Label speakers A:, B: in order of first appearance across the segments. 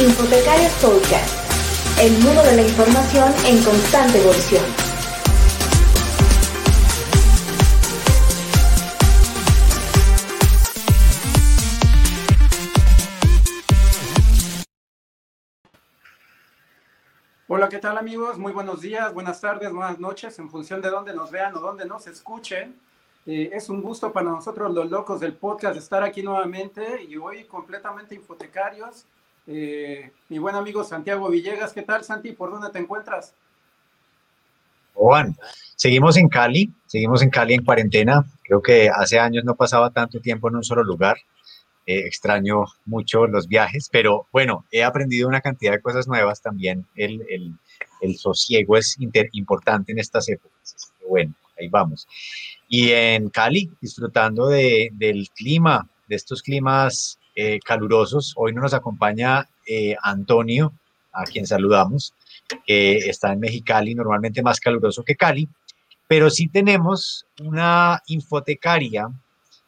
A: Infotecarios Podcast, el mundo de la información en constante evolución.
B: Hola, ¿qué tal amigos? Muy buenos días, buenas tardes, buenas noches, en función de dónde nos vean o dónde nos escuchen. Eh, es un gusto para nosotros los locos del podcast estar aquí nuevamente y hoy completamente infotecarios. Eh, mi buen amigo Santiago Villegas, ¿qué tal Santi? ¿Por dónde te encuentras?
C: Juan, seguimos en Cali, seguimos en Cali en cuarentena. Creo que hace años no pasaba tanto tiempo en un solo lugar. Eh, extraño mucho los viajes, pero bueno, he aprendido una cantidad de cosas nuevas también. El, el, el sosiego es importante en estas épocas. Bueno, ahí vamos y en Cali, disfrutando de, del clima, de estos climas eh, calurosos. Hoy no nos acompaña eh, Antonio, a quien saludamos, que está en Mexicali, normalmente más caluroso que Cali, pero sí tenemos una infotecaria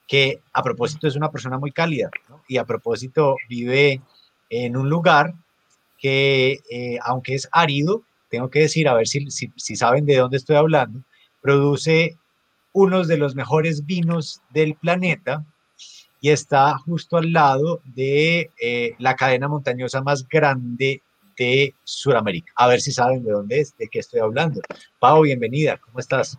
C: que a propósito es una persona muy cálida y a propósito vive en un lugar que, eh, aunque es árido, tengo que decir, a ver si, si, saben de dónde estoy hablando, produce uno de los mejores vinos del planeta y está justo al lado de eh, la cadena montañosa más grande de Sudamérica. A ver si saben de dónde es, de qué estoy hablando. Pau, bienvenida, ¿cómo estás?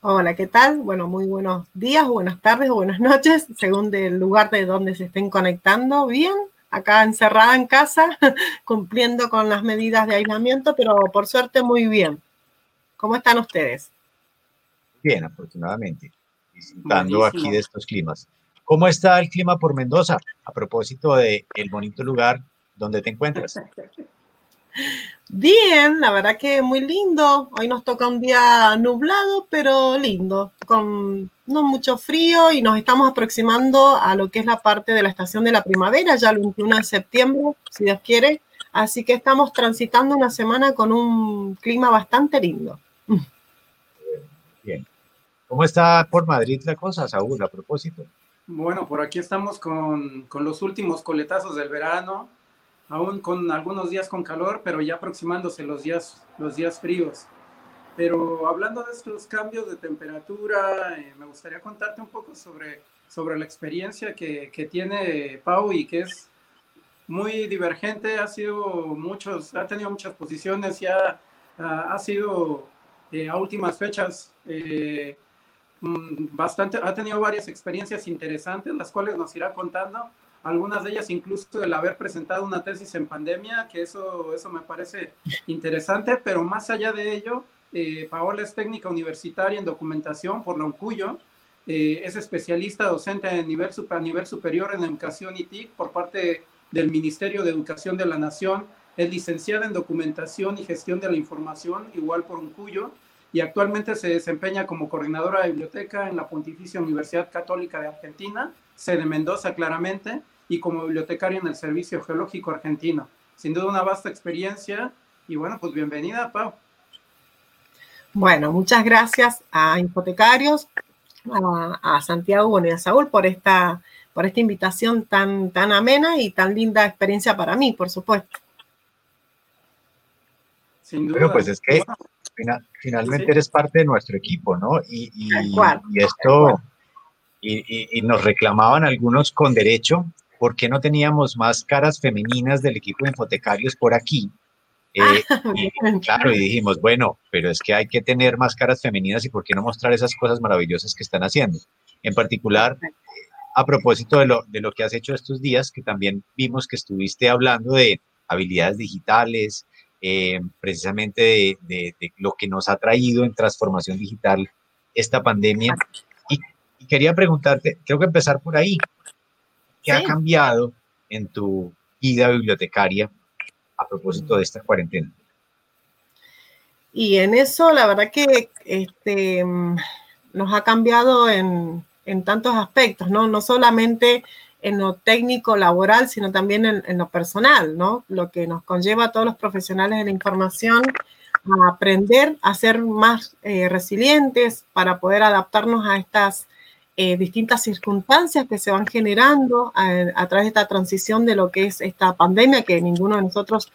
D: Hola, ¿qué tal? Bueno, muy buenos días, buenas tardes o buenas noches, según del lugar de donde se estén conectando. Bien, acá encerrada en casa, cumpliendo con las medidas de aislamiento, pero por suerte muy bien. ¿Cómo están ustedes?
C: bien, afortunadamente, disfrutando aquí de estos climas. ¿Cómo está el clima por Mendoza? A propósito de el bonito lugar donde te encuentras.
D: Bien, la verdad que muy lindo. Hoy nos toca un día nublado, pero lindo, con no mucho frío y nos estamos aproximando a lo que es la parte de la estación de la primavera, ya el 21 de septiembre, si Dios quiere. Así que estamos transitando una semana con un clima bastante lindo.
C: Bien. ¿Cómo está por Madrid la cosa, Saúl, a propósito?
B: Bueno, por aquí estamos con, con, los últimos coletazos del verano, aún con algunos días con calor, pero ya aproximándose los días, los días fríos. Pero hablando de estos cambios de temperatura, eh, me gustaría contarte un poco sobre, sobre la experiencia que, que, tiene Pau y que es muy divergente, ha sido muchos, ha tenido muchas posiciones y ha, ha sido eh, a últimas fechas eh, bastante, ha tenido varias experiencias interesantes, las cuales nos irá contando. Algunas de ellas incluso el haber presentado una tesis en pandemia, que eso, eso me parece interesante, pero más allá de ello, eh, Paola es técnica universitaria en documentación por la UNCUYO, eh, es especialista docente a nivel, a nivel superior en educación y TIC por parte del Ministerio de Educación de la Nación, es licenciada en documentación y gestión de la información, igual por UNCUYO, y actualmente se desempeña como coordinadora de biblioteca en la Pontificia Universidad Católica de Argentina, sede Mendoza claramente, y como bibliotecaria en el Servicio Geológico Argentino. Sin duda una vasta experiencia y bueno, pues bienvenida, Pau.
D: Bueno, muchas gracias a Hipotecarios, a, Santiago y a Saúl por esta, por esta invitación tan, tan amena y tan linda experiencia para mí, por supuesto.
C: Sin duda. pues es que finalmente eres parte de nuestro equipo, ¿no? Y, y, y esto, y, nos reclamaban algunos con derecho, ¿por qué no teníamos más caras femeninas del equipo de infotecarios por aquí? Eh, ah, y, claro, y dijimos, bueno, pero es que hay que tener más caras femeninas y por qué no mostrar esas cosas maravillosas que están haciendo. En particular, a propósito de lo, de lo que has hecho estos días, que también vimos que estuviste hablando de habilidades digitales, eh, precisamente de, lo que nos ha traído en transformación digital esta pandemia. Y, quería preguntarte, creo que empezar por ahí, ¿qué ha cambiado en tu vida bibliotecaria a propósito de esta cuarentena?
D: Y en eso, la verdad que este, nos ha cambiado en, en tantos aspectos, ¿no? No solamente en lo técnico laboral, sino también en, lo personal, ¿no? Lo que nos conlleva a todos los profesionales de la información a aprender a ser más eh, resilientes para poder adaptarnos a estas eh, distintas circunstancias que se van generando a, través de esta transición de lo que es esta pandemia, que ninguno de nosotros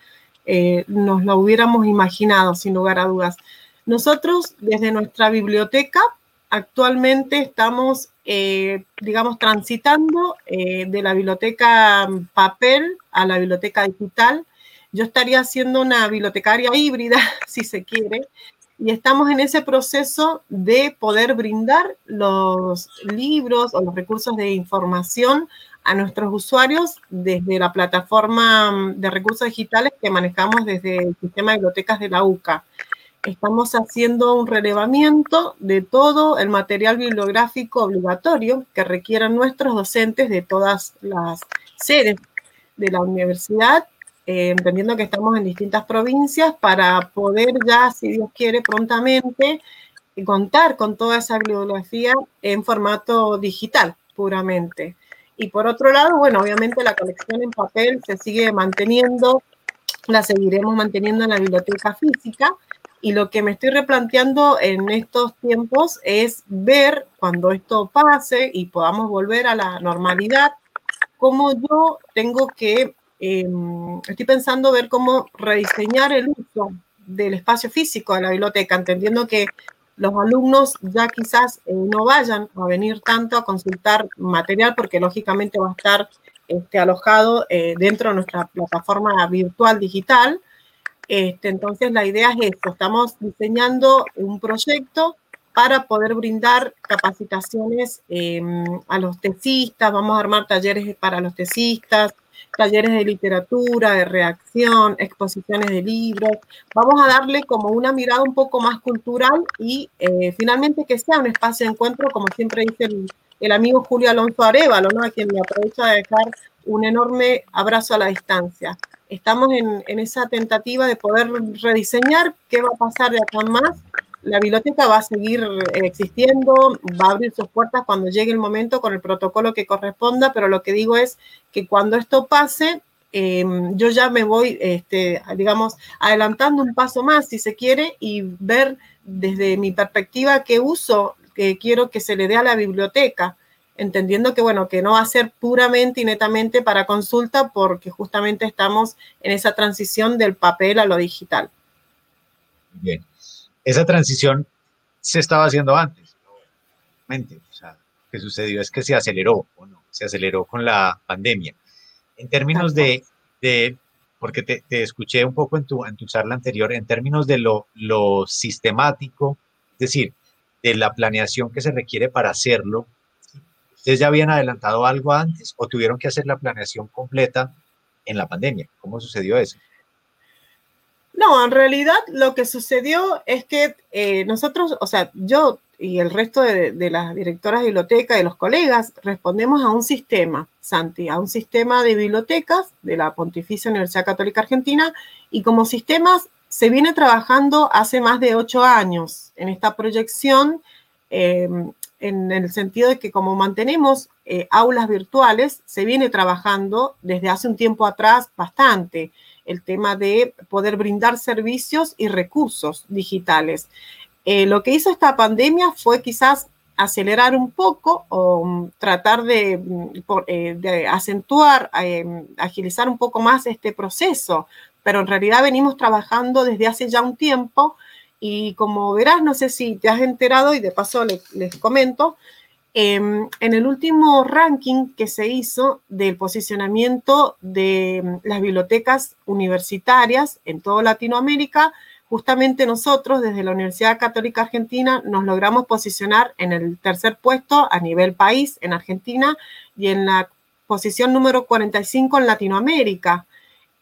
D: eh, nos lo hubiéramos imaginado, sin lugar a dudas. Nosotros, desde nuestra biblioteca, actualmente estamos, eh, digamos, transitando de la biblioteca papel a la biblioteca digital. Yo estaría haciendo una bibliotecaria híbrida, si se quiere, y estamos en ese proceso de poder brindar los libros o los recursos de información a nuestros usuarios desde la plataforma de recursos digitales que manejamos desde el sistema de bibliotecas de la UCA. Estamos haciendo un relevamiento de todo el material bibliográfico obligatorio que requieran nuestros docentes de todas las sedes de la universidad eh, entendiendo que estamos en distintas provincias, para poder ya, si Dios quiere, prontamente contar con toda esa bibliografía en formato digital, puramente. Y por otro lado, bueno, obviamente la colección en papel se sigue manteniendo, la seguiremos manteniendo en la biblioteca física. Y lo que me estoy replanteando en estos tiempos es ver cuando esto pase y podamos volver a la normalidad, cómo yo tengo que Em, estoy pensando ver cómo rediseñar el uso del espacio físico de la biblioteca, entendiendo que los alumnos ya quizás eh, no vayan a venir tanto a consultar material porque lógicamente va a estar este, alojado eh, dentro de nuestra plataforma virtual digital. Este, entonces la idea es esto, estamos diseñando un proyecto para poder brindar capacitaciones em, a los tesistas, vamos a armar talleres para los tesistas, talleres de literatura, de reacción, exposiciones de libros. Vamos a darle como una mirada un poco más cultural y eh, finalmente que sea un espacio de encuentro, como siempre dice el, amigo Julio Alonso Arevalo, ¿no? a quien me aprovecha de dejar un enorme abrazo a la distancia. Estamos en, esa tentativa de poder rediseñar qué va a pasar de acá más. La biblioteca va a seguir eh, existiendo, va a abrir sus puertas cuando llegue el momento con el protocolo que corresponda, pero lo que digo es que cuando esto pase, em, yo ya me voy, este, digamos, adelantando un paso más, si se quiere, y ver desde mi perspectiva qué uso que quiero que se le dé a la biblioteca, entendiendo que, bueno, que no va a ser puramente y netamente para consulta, porque justamente estamos en esa transición del papel a lo digital.
E: Bien esa transición se estaba haciendo antes. O sea, lo que sucedió es que se aceleró, ¿o no? Se aceleró con la pandemia. En términos de, de porque te, te, escuché un poco en tu, en tu charla anterior, en términos de lo, lo sistemático, es decir, de la planeación que se requiere para hacerlo, ¿ustedes ya habían adelantado algo antes o tuvieron que hacer la planeación completa en la pandemia? ¿Cómo sucedió eso?
D: No, en realidad lo que sucedió es que eh, nosotros, o sea, yo y el resto de, las directoras de biblioteca y los colegas respondemos a un sistema, Santi, a un sistema de bibliotecas de la Pontificia Universidad Católica Argentina y como sistemas se viene trabajando hace más de ocho años en esta proyección em, en el sentido de que como mantenemos eh, aulas virtuales, se viene trabajando desde hace un tiempo atrás bastante el tema de poder brindar servicios y recursos digitales. Eh, lo que hizo esta pandemia fue quizás acelerar un poco o mm, tratar de, mm, eh, acentuar, em, agilizar un poco más este proceso, pero en realidad venimos trabajando desde hace ya un tiempo y como verás, no sé si te has enterado y de paso les comento, Em, en el último ranking que se hizo del posicionamiento de em, las bibliotecas universitarias en toda Latinoamérica, justamente nosotros desde la Universidad Católica Argentina nos logramos posicionar en el tercer puesto a nivel país en Argentina y en la posición número 45 en Latinoamérica.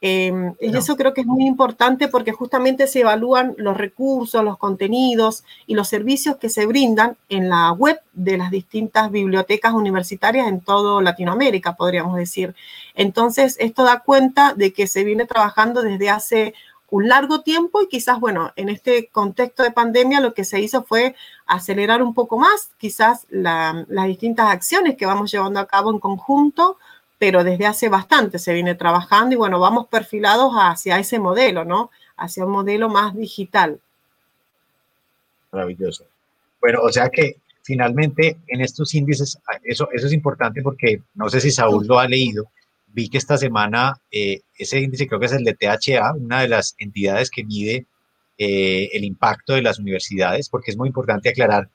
D: Em, y eso creo que es muy importante porque justamente se evalúan los recursos, los contenidos y los servicios que se brindan en la web de las distintas bibliotecas universitarias en toda Latinoamérica, podríamos decir. Entonces, esto da cuenta de que se viene trabajando desde hace un largo tiempo y quizás, bueno, en este contexto de pandemia lo que se hizo fue acelerar un poco más quizás las distintas acciones que vamos llevando a cabo en conjunto pero desde hace bastante se viene trabajando y bueno, vamos perfilados hacia ese modelo, ¿no? Hacia un modelo más digital.
E: Maravilloso. Bueno, o sea que
C: finalmente en estos índices, eso, eso es importante porque no sé si Saúl lo ha leído, vi que esta semana eh, ese índice creo que es el de THA, una de las entidades que mide eh, el impacto de las universidades, porque es muy importante aclarar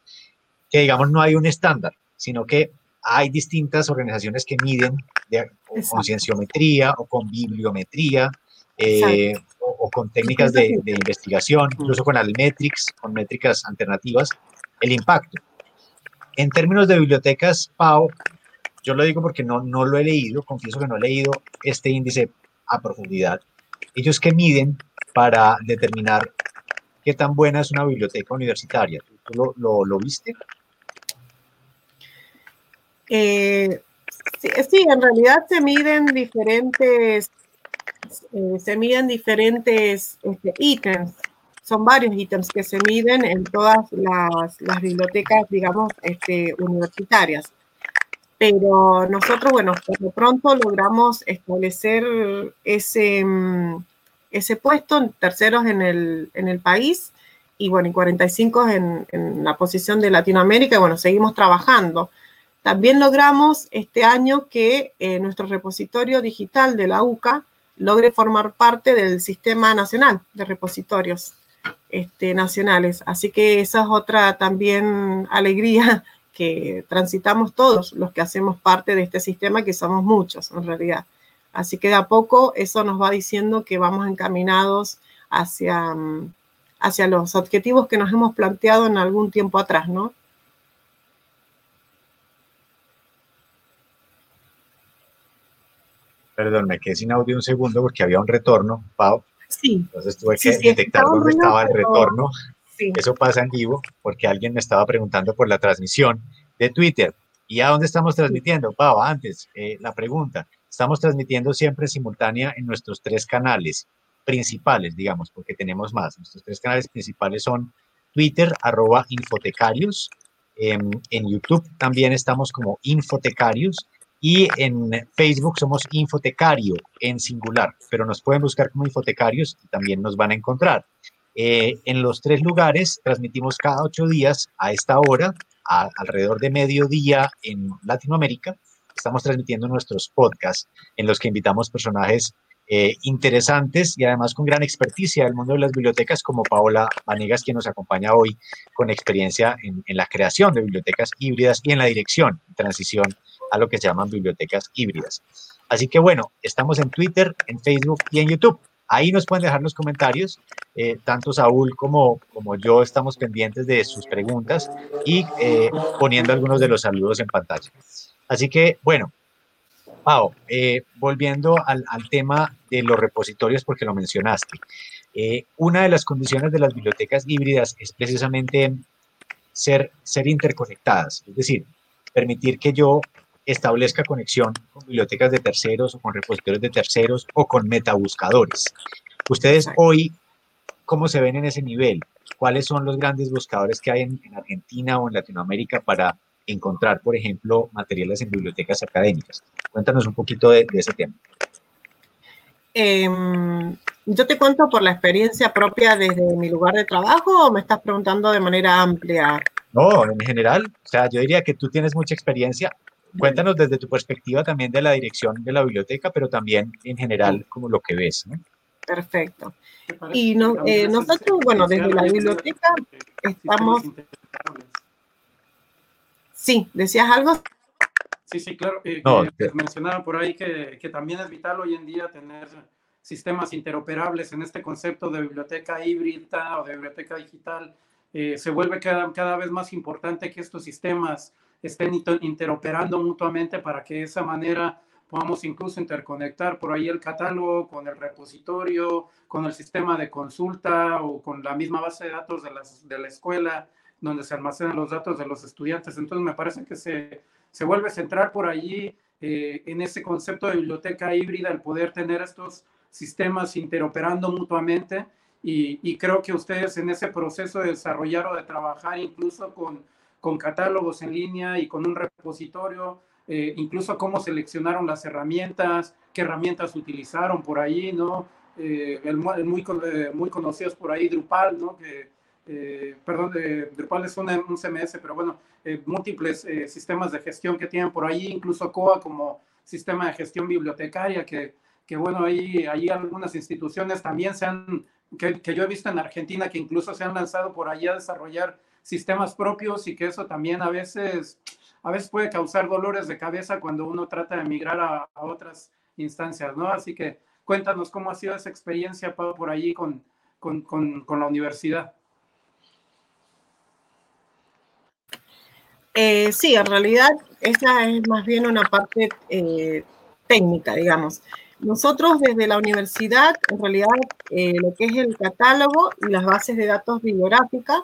C: que, digamos, no hay un estándar, sino que hay distintas organizaciones que miden con cienciometría o con bibliometría eh, o, con técnicas de, de, investigación, incluso con Almetrics, con métricas alternativas, el impacto. En términos de bibliotecas, Pau, yo lo digo porque no, no lo he leído, confieso que no he leído este índice a profundidad. Ellos que miden para determinar qué tan buena es una biblioteca universitaria. ¿Tú lo, lo, viste?
D: Eh, sí, en realidad se miden diferentes, eh, se miden diferentes este, ítems. Son varios ítems que se miden en todas las, bibliotecas, digamos, este, universitarias pero nosotros, bueno, de pronto logramos establecer ese, puesto, en terceros en el, en el país y bueno, y 45 en, en la posición de Latinoamérica, y bueno, seguimos trabajando. También logramos este año que eh, nuestro repositorio digital de la UCA logre formar parte del sistema nacional de repositorios este, nacionales. Así que esa es otra también alegría que transitamos todos los que hacemos parte de este sistema, que somos muchos en realidad. Así que de a poco eso nos va diciendo que vamos encaminados hacia, mm, hacia los objetivos que nos hemos planteado en algún tiempo atrás, ¿no?
C: Perdón, me quedé sin audio un segundo porque había un retorno, Pau.
D: Sí.
C: Entonces tuve que detectar dónde estaba el retorno. Eso pasa en vivo porque alguien me estaba preguntando por la transmisión de Twitter. ¿Y a dónde estamos transmitiendo? Pau, antes, eh, la pregunta. Estamos transmitiendo siempre simultánea en nuestros tres canales principales, digamos, porque tenemos más. Nuestros tres canales principales son Twitter, arroba infotecarios. Em, en YouTube también estamos como infotecarios y en Facebook somos Infotecario en singular, pero nos pueden buscar como Infotecarios y también nos van a encontrar. Eh, en los tres lugares transmitimos cada ocho días a esta hora, alrededor de mediodía en Latinoamérica. Estamos transmitiendo nuestros podcasts en los que invitamos personajes eh, interesantes y además con gran experticia del mundo de las bibliotecas, como Paola Vanegas, quien nos acompaña hoy con experiencia en, en la creación de bibliotecas híbridas y en la dirección transición a lo que se llaman bibliotecas híbridas. Así que bueno, estamos en Twitter, en Facebook y en YouTube. Ahí nos pueden dejar los comentarios. Eh, tanto Saúl como, como yo estamos pendientes de sus preguntas y eh, poniendo algunos de los saludos en pantalla. Así que, bueno, Pau, eh, volviendo al, al, tema de los repositorios, porque lo mencionaste. una de las condiciones de las bibliotecas híbridas es precisamente ser, ser interconectadas, es decir, permitir que yo establezca conexión con bibliotecas de terceros o con repositorios de terceros o con metabuscadores. Ustedes hoy, ¿cómo se ven en ese nivel? ¿Cuáles son los grandes buscadores que hay en, Argentina o en Latinoamérica para encontrar, por ejemplo, materiales en bibliotecas académicas? Cuéntanos un poquito de, ese tema.
D: Em, yo te cuento por la experiencia propia desde mi lugar de trabajo o me estás preguntando de manera amplia?
C: No, en general, o sea, yo diría que tú tienes mucha experiencia, Cuéntanos desde tu perspectiva también de la dirección de la biblioteca, pero también en general como lo que ves. ¿no?
D: Perfecto. Y eh, nosotros, bueno, desde la biblioteca estamos... Sí, ¿decías algo?
B: Sí, sí, claro. Eh, mencionaba por ahí que, que, también es vital hoy en día tener sistemas interoperables en este concepto de biblioteca híbrida o de biblioteca digital. Eh, se vuelve cada, cada vez más importante que estos sistemas estén interoperando mutuamente para que de esa manera podamos incluso interconectar por ahí el catálogo con el repositorio, con el sistema de consulta o con la misma base de datos de, las, de la escuela donde se almacenan los datos de los estudiantes. Entonces me parece que se, se vuelve central por allí eh, en ese concepto de biblioteca híbrida el poder tener estos sistemas interoperando mutuamente y, y creo que ustedes en ese proceso de desarrollar o de trabajar incluso con con catálogos en línea y con un repositorio, eh, incluso cómo seleccionaron las herramientas, qué herramientas utilizaron por ahí, ¿no? Eh, el, muy, eh, muy conocidos por ahí, Drupal, ¿no? Que, eh, perdón, Drupal es un, un, CMS, pero bueno, múltiples sistemas de gestión que tienen por ahí, incluso COA como sistema de gestión bibliotecaria, que, que bueno, ahí, ahí algunas instituciones también se han, que, que, yo he visto en Argentina, que incluso se han lanzado por ahí a desarrollar sistemas propios y que eso también a veces, a veces puede causar dolores de cabeza cuando uno trata de migrar a, a otras instancias, ¿no? Así que cuéntanos cómo ha sido esa experiencia por allí con, con, con, la universidad.
D: Eh, sí, en realidad esa es más bien una parte eh, técnica, digamos. Nosotros desde la universidad, en realidad, eh, lo que es el catálogo y las bases de datos bibliográficas,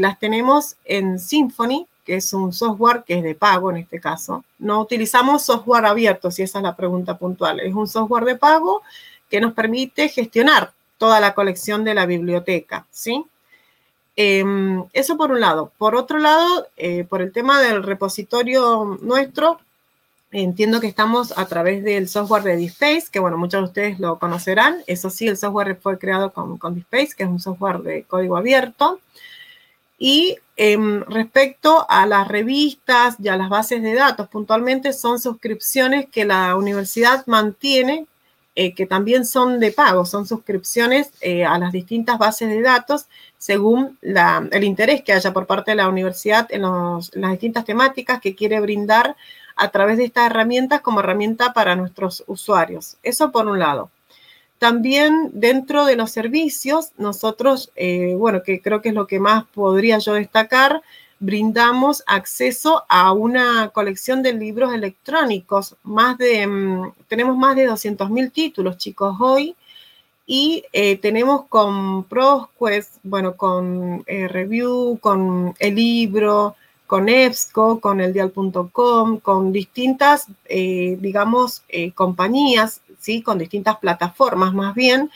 D: las tenemos en Symfony, que es un software que es de pago en este caso. No utilizamos software abierto, si esa es la pregunta puntual. Es un software de pago que nos permite gestionar toda la colección de la biblioteca, ¿sí? Em, eso por un lado. Por otro lado, eh, por el tema del repositorio nuestro, entiendo que estamos a través del software de DSpace, que bueno, muchos de ustedes lo conocerán. Eso sí, el software fue creado con, con que es un software de código abierto. Y em, respecto a las revistas y a las bases de datos, puntualmente son suscripciones que la universidad mantiene, eh, que también son de pago, son suscripciones eh, a las distintas bases de datos según el interés que haya por parte de la universidad en, en las distintas temáticas que quiere brindar a través de estas herramientas como herramienta para nuestros usuarios. Eso por un lado. También dentro de los servicios, nosotros, eh, bueno, que creo que es lo que más podría yo destacar, brindamos acceso a una colección de libros electrónicos. Más de, mm, tenemos más de 200.000 títulos, chicos, hoy. Y eh, tenemos con ProQuest, bueno, con eh, Review, con el libro, con EBSCO, con eldial.com, con distintas, digamos, compañías con distintas plataformas más bien,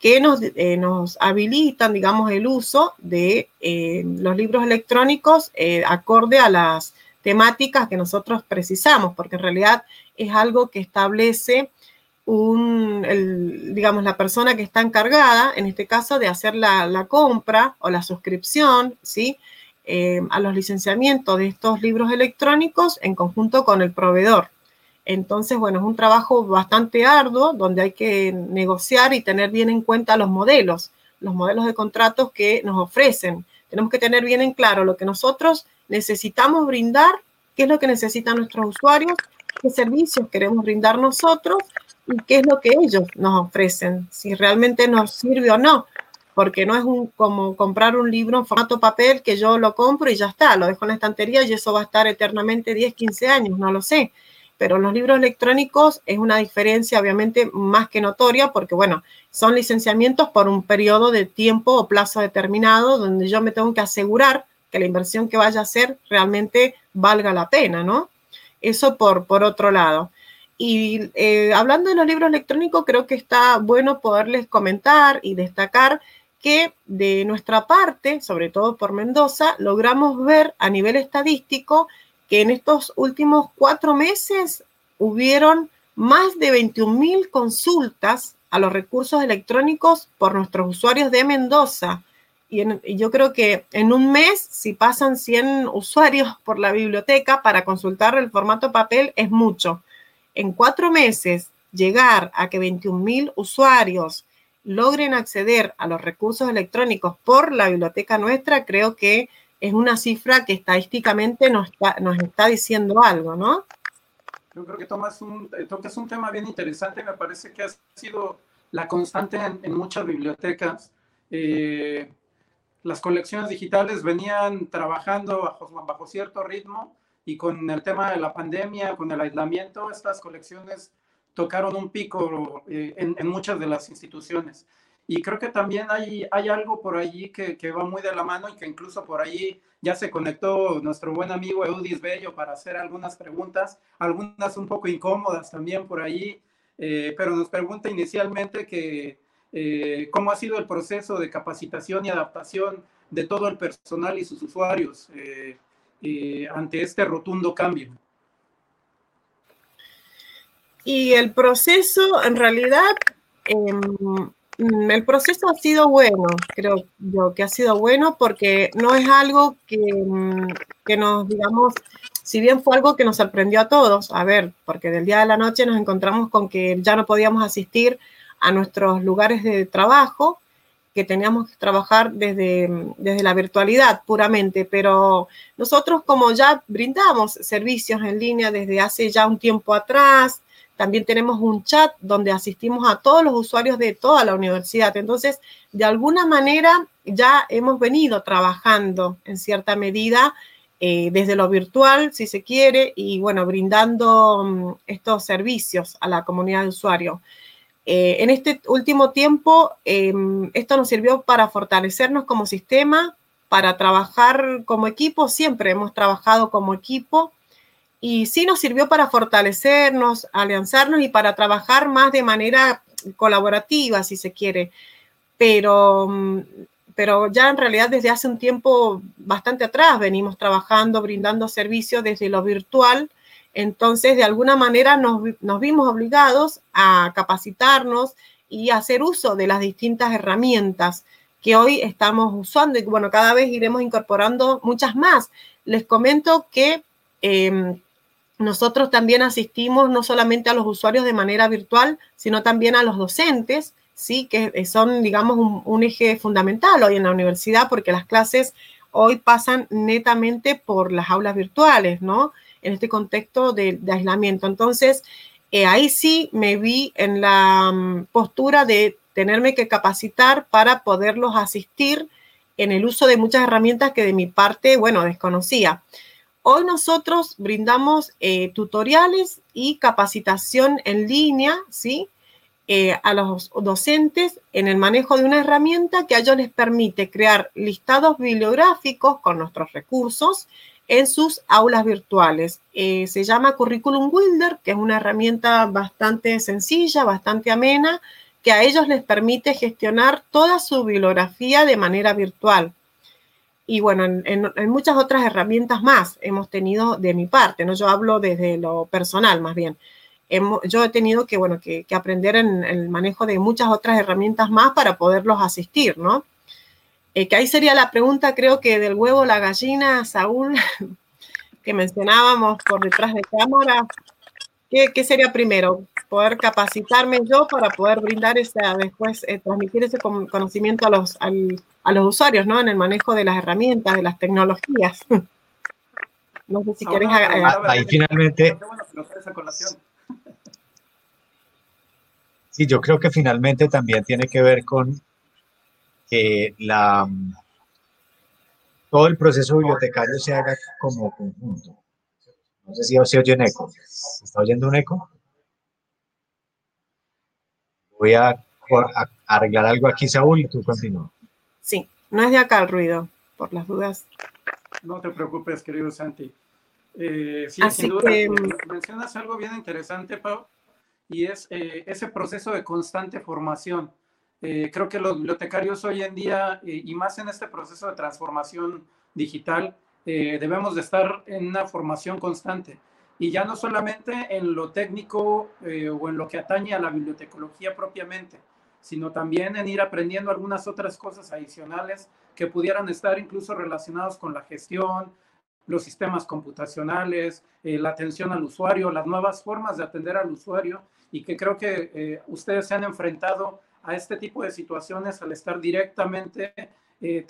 D: que nos, eh, nos habilitan, digamos, el uso de eh, los libros electrónicos eh, acorde a las temáticas que nosotros precisamos, porque en realidad es algo que establece un, digamos, la persona que está encargada, en este caso, de hacer la, la compra o la suscripción, ¿sí? a los licenciamientos de estos libros electrónicos en conjunto con el proveedor. Entonces, bueno, es un trabajo bastante arduo donde hay que negociar y tener bien en cuenta los modelos, los modelos de contratos que nos ofrecen. Tenemos que tener bien en claro lo que nosotros necesitamos brindar, qué es lo que necesitan nuestros usuarios, qué servicios queremos brindar nosotros y qué es lo que ellos nos ofrecen, si realmente nos sirve o no, porque no es un, como comprar un libro en formato papel que yo lo compro y ya está, lo dejo en la estantería y eso va a estar eternamente 10, 15 años, no lo sé pero los libros electrónicos es una diferencia obviamente más que notoria porque, bueno, son licenciamientos por un periodo de tiempo o plazo determinado donde yo me tengo que asegurar que la inversión que vaya a hacer realmente valga la pena, ¿no? Eso por, por otro lado. Y eh, hablando de los libros electrónicos, creo que está bueno poderles comentar y destacar que de nuestra parte, sobre todo por Mendoza, logramos ver a nivel estadístico que en estos últimos cuatro meses hubieron más de 21 mil consultas a los recursos electrónicos por nuestros usuarios de Mendoza. Y, yo creo que en un mes, si pasan 100 usuarios por la biblioteca para consultar el formato papel, es mucho. En cuatro meses, llegar a que 21 mil usuarios logren acceder a los recursos electrónicos por la biblioteca nuestra, creo que es una cifra que estadísticamente nos está, nos está diciendo algo, ¿no?
B: Yo creo que tomas un, eh, tocas un tema bien interesante, me parece que ha sido la constante en, muchas bibliotecas. Eh, las colecciones digitales venían trabajando bajo, bajo cierto ritmo y con el tema de la pandemia, con el aislamiento, estas colecciones tocaron un pico eh, en, en, muchas de las instituciones. Y creo que también hay, hay algo por allí que, que, va muy de la mano y que incluso por allí ya se conectó nuestro buen amigo Eudis Bello para hacer algunas preguntas, algunas un poco incómodas también por allí, eh, pero nos pregunta inicialmente que eh, cómo ha sido el proceso de capacitación y adaptación de todo el personal y sus usuarios eh, ante este rotundo cambio.
D: Y el proceso, en realidad, em, el proceso ha sido bueno, creo yo que ha sido bueno porque no es algo que, mm, que, nos, digamos, si bien fue algo que nos sorprendió a todos, a ver, porque del día a la noche nos encontramos con que ya no podíamos asistir a nuestros lugares de trabajo, que teníamos que trabajar desde, desde la virtualidad puramente, pero nosotros como ya brindamos servicios en línea desde hace ya un tiempo atrás, también tenemos un chat donde asistimos a todos los usuarios de toda la universidad. Entonces, de alguna manera ya hemos venido trabajando en cierta medida eh, desde lo virtual, si se quiere, y bueno, brindando mm, estos servicios a la comunidad de usuarios. Eh, en este último tiempo, em, esto nos sirvió para fortalecernos como sistema, para trabajar como equipo. Siempre hemos trabajado como equipo y sí nos sirvió para fortalecernos, alianzarnos y para trabajar más de manera colaborativa, si se quiere. Pero, mm, pero ya en realidad desde hace un tiempo bastante atrás venimos trabajando, brindando servicios desde lo virtual. Entonces, de alguna manera nos, nos vimos obligados a capacitarnos y hacer uso de las distintas herramientas que hoy estamos usando y bueno, cada vez iremos incorporando muchas más. Les comento que em, nosotros también asistimos no solamente a los usuarios de manera virtual, sino también a los docentes, ¿sí? que son, digamos, un, eje fundamental hoy en la universidad, porque las clases hoy pasan netamente por las aulas virtuales, ¿no? En este contexto de, aislamiento. Entonces, eh, ahí sí me vi en la mm, postura de tenerme que capacitar para poderlos asistir en el uso de muchas herramientas que de mi parte, bueno, desconocía. Hoy nosotros brindamos eh, tutoriales y capacitación en línea, ¿sí? Eh, a los docentes en el manejo de una herramienta que a ellos les permite crear listados bibliográficos con nuestros recursos en sus aulas virtuales. Eh, se llama Curriculum Builder, que es una herramienta bastante sencilla, bastante amena, que a ellos les permite gestionar toda su bibliografía de manera virtual y bueno, en, muchas otras herramientas más hemos tenido de mi parte, ¿no? Yo hablo desde lo personal más bien. yo he tenido que, bueno, que, aprender en el manejo de muchas otras herramientas más para poderlos asistir, ¿no? Eh, que ahí sería la pregunta, creo que del huevo la gallina, Saúl, que mencionábamos por detrás de cámara. ¿Qué, sería primero? Poder capacitarme yo para poder brindar esa, después eh, transmitir ese conocimiento a los, a los usuarios, ¿no? En el manejo de las herramientas, de las tecnologías.
E: No sé si querés... ahí finalmente... Sí, yo creo que finalmente también tiene que ver con que la, todo el proceso bibliotecario se haga como conjunto. No sé si se oye un eco. ¿Se está oyendo un eco? Voy a, arreglar algo aquí, Saúl, y tú continúa.
D: Sí, no es de acá el ruido, por las dudas.
B: No te preocupes, querido Santi. Eh, sí, sin duda, eh, mencionas algo bien interesante, Pau, y es eh, ese proceso de constante formación. creo que los bibliotecarios hoy en día, y más en este proceso de transformación digital, debemos de estar en una formación constante. Y ya no solamente en lo técnico o en lo que atañe a la bibliotecología propiamente, sino también en ir aprendiendo algunas otras cosas adicionales que pudieran estar incluso relacionados con la gestión, los sistemas computacionales, eh, la atención al usuario, las nuevas formas de atender al usuario y que creo que eh, ustedes se han enfrentado a este tipo de situaciones al estar directamente eh,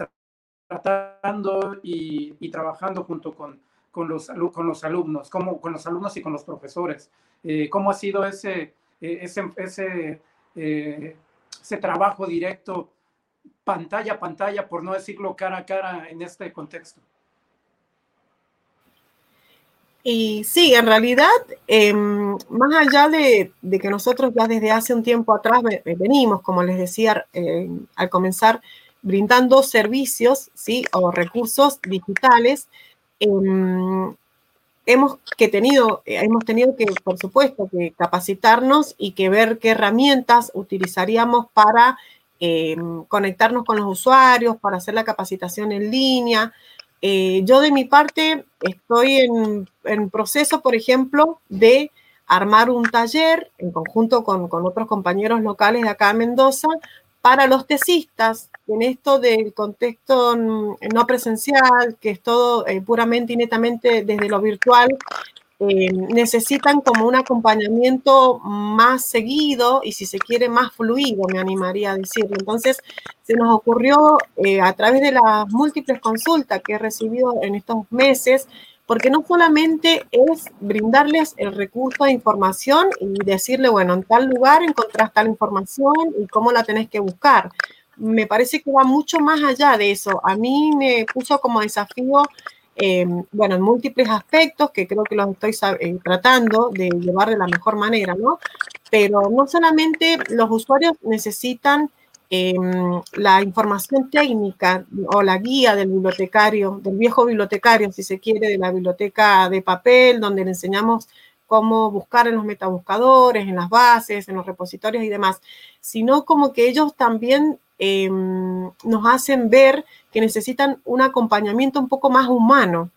B: tratando y, trabajando junto con, con, los, con los alumnos, como, con los alumnos y con los profesores. ¿Cómo ha sido ese, ese, ese ese trabajo directo, pantalla a pantalla, por no decirlo cara a cara en este contexto.
D: Y sí, en realidad, em, más allá de, que nosotros ya desde hace un tiempo atrás venimos, como les decía em, al comenzar, brindando servicios ¿sí? o recursos digitales, em, hemos, que tenido, hemos tenido que, por supuesto, que capacitarnos y que ver qué herramientas utilizaríamos para eh, conectarnos con los usuarios, para hacer la capacitación en línea. Eh, yo de mi parte estoy en, en, proceso, por ejemplo, de armar un taller en conjunto con, con otros compañeros locales de acá en Mendoza para los tesistas, en esto del contexto mm, no presencial, que es todo eh, puramente y netamente desde lo virtual, eh, necesitan como un acompañamiento más seguido y si se quiere más fluido, me animaría a decirlo. Entonces, se nos ocurrió eh, a través de las múltiples consultas que he recibido en estos meses, porque no solamente es brindarles el recurso de información y decirle, bueno, en tal lugar encontrás tal información y cómo la tenés que buscar. Me parece que va mucho más allá de eso. A mí me puso como desafío eh, bueno, en múltiples aspectos que creo que los estoy eh, tratando de llevar de la mejor manera, ¿no? Pero no solamente los usuarios necesitan em, la información técnica o la guía del bibliotecario, del viejo bibliotecario, si se quiere, de la biblioteca de papel, donde le enseñamos cómo buscar en los metabuscadores, en las bases, en los repositorios y demás, sino como que ellos también Em, nos hacen ver que necesitan un acompañamiento un poco más humano.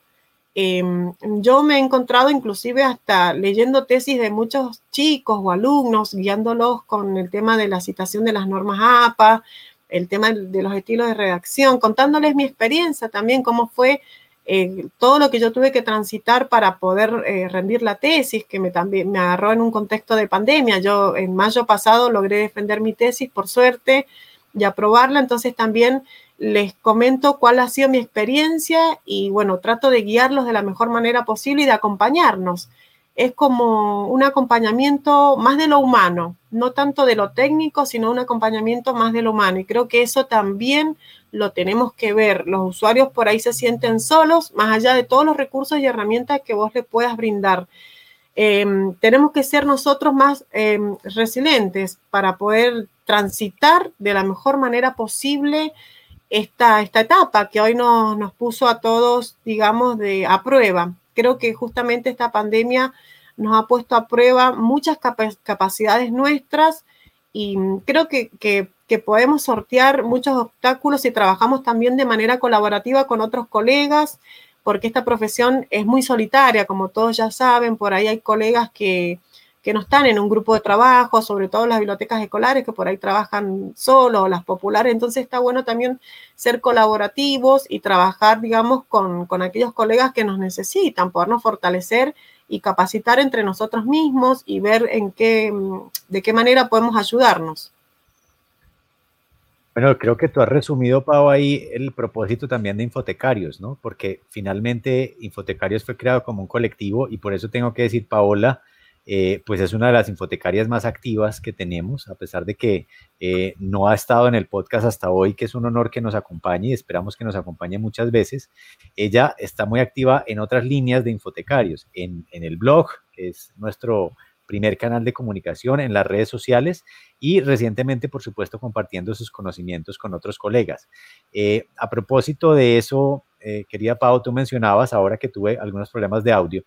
D: Em, yo me he encontrado inclusive hasta leyendo tesis de muchos chicos o alumnos, guiándolos con el tema de la citación de las normas APA, el tema de los estilos de redacción, contándoles mi experiencia también, cómo fue eh, todo lo que yo tuve que transitar para poder eh, rendir la tesis, que me, también, me agarró en un contexto de pandemia. Yo en mayo pasado logré defender mi tesis, por suerte, y aprobarla. Entonces también les comento cuál ha sido mi experiencia y bueno, trato de guiarlos de la mejor manera posible y de acompañarnos. Es como un acompañamiento más de lo humano, no tanto de lo técnico, sino un acompañamiento más de lo humano. Y creo que eso también lo tenemos que ver. Los usuarios por ahí se sienten solos, más allá de todos los recursos y herramientas que vos les puedas brindar. Em, tenemos que ser nosotros más em, resilientes para poder transitar de la mejor manera posible esta, esta etapa que hoy nos, nos puso a todos, digamos, de, a prueba. Creo que justamente esta pandemia nos ha puesto a prueba muchas capacidades nuestras y creo que, que, podemos sortear muchos obstáculos si trabajamos también de manera colaborativa con otros colegas, porque esta profesión es muy solitaria, como todos ya saben, por ahí hay colegas que, que no están en un grupo de trabajo, sobre todo las bibliotecas escolares que por ahí trabajan solo, las populares, entonces está bueno también ser colaborativos y trabajar, digamos, con, con aquellos colegas que nos necesitan, podernos fortalecer y capacitar entre nosotros mismos y ver en qué, de qué manera podemos ayudarnos.
C: Bueno, creo que tú has resumido, Pau, ahí el propósito también de Infotecarios, ¿no? Porque finalmente Infotecarios fue creado como un colectivo y por eso tengo que decir, Paola, eh, pues es una de las infotecarias más activas que tenemos, a pesar de que eh, no ha estado en el podcast hasta hoy, que es un honor que nos acompañe y esperamos que nos acompañe muchas veces. Ella está muy activa en otras líneas de infotecarios, en, el blog, que es nuestro primer canal de comunicación en las redes sociales y recientemente, por supuesto, compartiendo sus conocimientos con otros colegas. Eh, a propósito de eso, querida Pau, tú mencionabas ahora que tuve algunos problemas de audio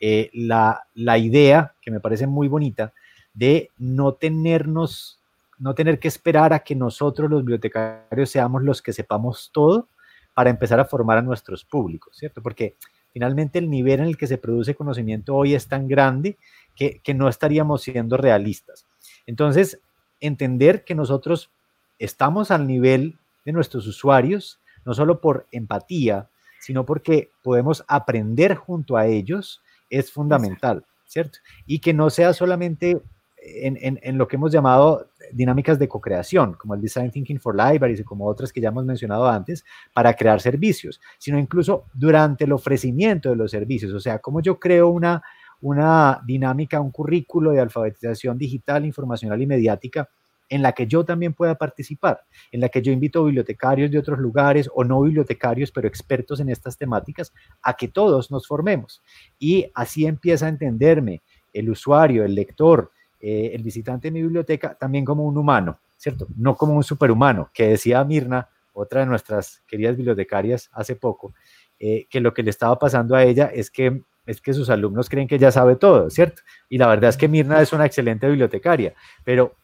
C: eh, la, idea, que me parece muy bonita, de no tenernos, no tener que esperar a que nosotros los bibliotecarios seamos los que sepamos todo para empezar a formar a nuestros públicos, ¿cierto? Porque finalmente el nivel en el que se produce conocimiento hoy es tan grande que, que no estaríamos siendo realistas. Entonces, entender que nosotros estamos al nivel de nuestros usuarios, no solo por empatía, sino porque podemos aprender junto a ellos es fundamental, ¿cierto? Y que no sea solamente en, lo que hemos llamado dinámicas de co-creación, como el Design Thinking for Libraries y como otras que ya hemos mencionado antes, para crear servicios, sino incluso durante el ofrecimiento de los servicios, o sea, cómo yo creo una, una dinámica, un currículo de alfabetización digital, informacional y mediática en la que yo también pueda participar, en la que yo invito a bibliotecarios de otros lugares o no bibliotecarios, pero expertos en estas temáticas, a que todos nos formemos. Y así empieza a entenderme el usuario, el lector, eh, el visitante de mi biblioteca, también como un humano, ¿cierto? No como un superhumano, que decía Mirna, otra de nuestras queridas bibliotecarias hace poco, eh, que lo que le estaba pasando a ella es que es que sus alumnos creen que ya sabe todo, ¿cierto? Y la verdad es que Mirna es una excelente bibliotecaria, pero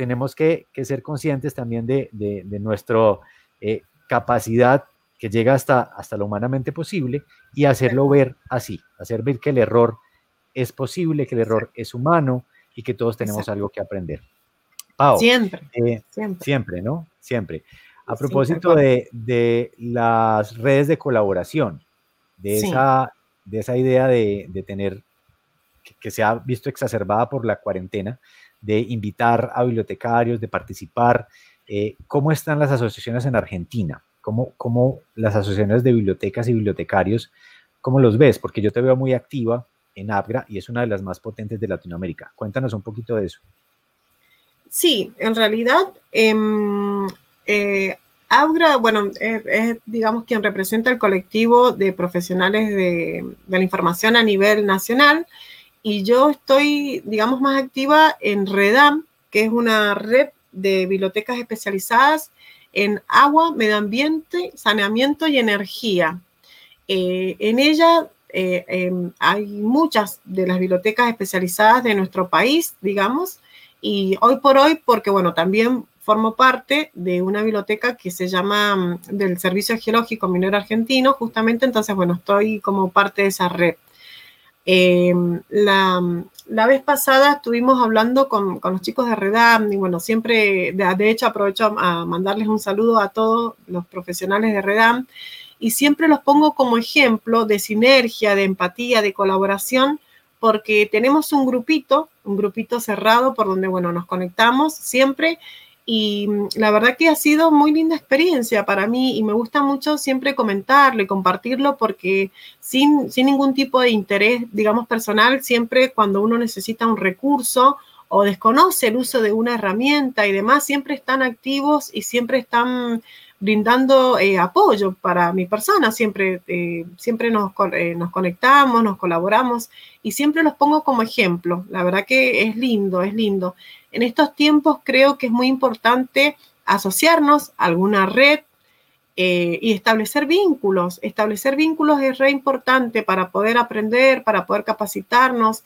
C: tenemos que, ser conscientes también de, nuestra eh, capacidad que llega hasta, hasta lo humanamente posible y hacerlo ver así, hacer ver que el error es posible, que el error es humano y que todos tenemos algo que aprender.
D: siempre,
E: eh, siempre. Siempre, ¿no? Siempre. A propósito de, de, las redes de colaboración, de, esa, de esa idea de, de tener, que, se ha visto exacerbada por la cuarentena, de invitar a bibliotecarios, de participar, eh, ¿cómo están las asociaciones en Argentina? ¿Cómo, ¿Cómo las asociaciones de bibliotecas y bibliotecarios, cómo los ves? Porque yo te veo muy activa en ABGRA y es una de las más potentes de Latinoamérica. Cuéntanos un poquito de eso.
D: Sí, en realidad, em, eh, ABGRA, bueno, es, digamos quien representa el colectivo de profesionales de, la información a nivel nacional y yo estoy, digamos, más activa en REDAM, que es una red de bibliotecas especializadas en agua, medio ambiente, saneamiento y energía. Eh, en ella eh, em, hay muchas de las bibliotecas especializadas de nuestro país, digamos, y hoy por hoy, porque bueno, también formo parte de una biblioteca que se llama mm, del Servicio Geológico Minero Argentino, justamente, entonces, bueno, estoy como parte de esa red. Em, la, la, vez pasada estuvimos hablando con, con, los chicos de Redam y bueno, siempre, de, de, hecho aprovecho a mandarles un saludo a todos los profesionales de Redam y siempre los pongo como ejemplo de sinergia, de empatía, de colaboración, porque tenemos un grupito, un grupito cerrado por donde, bueno, nos conectamos siempre y mm, la verdad que ha sido muy linda experiencia para mí y me gusta mucho siempre comentarlo y compartirlo porque sin, sin ningún tipo de interés, digamos, personal, siempre cuando uno necesita un recurso o desconoce el uso de una herramienta y demás, siempre están activos y siempre están brindando eh, apoyo para mi persona. Siempre, eh, siempre nos, eh, nos, conectamos, nos colaboramos y siempre los pongo como ejemplo. La verdad que es lindo, es lindo. En estos tiempos creo que es muy importante asociarnos a alguna red y establecer vínculos. Establecer vínculos es re importante para poder aprender, para poder capacitarnos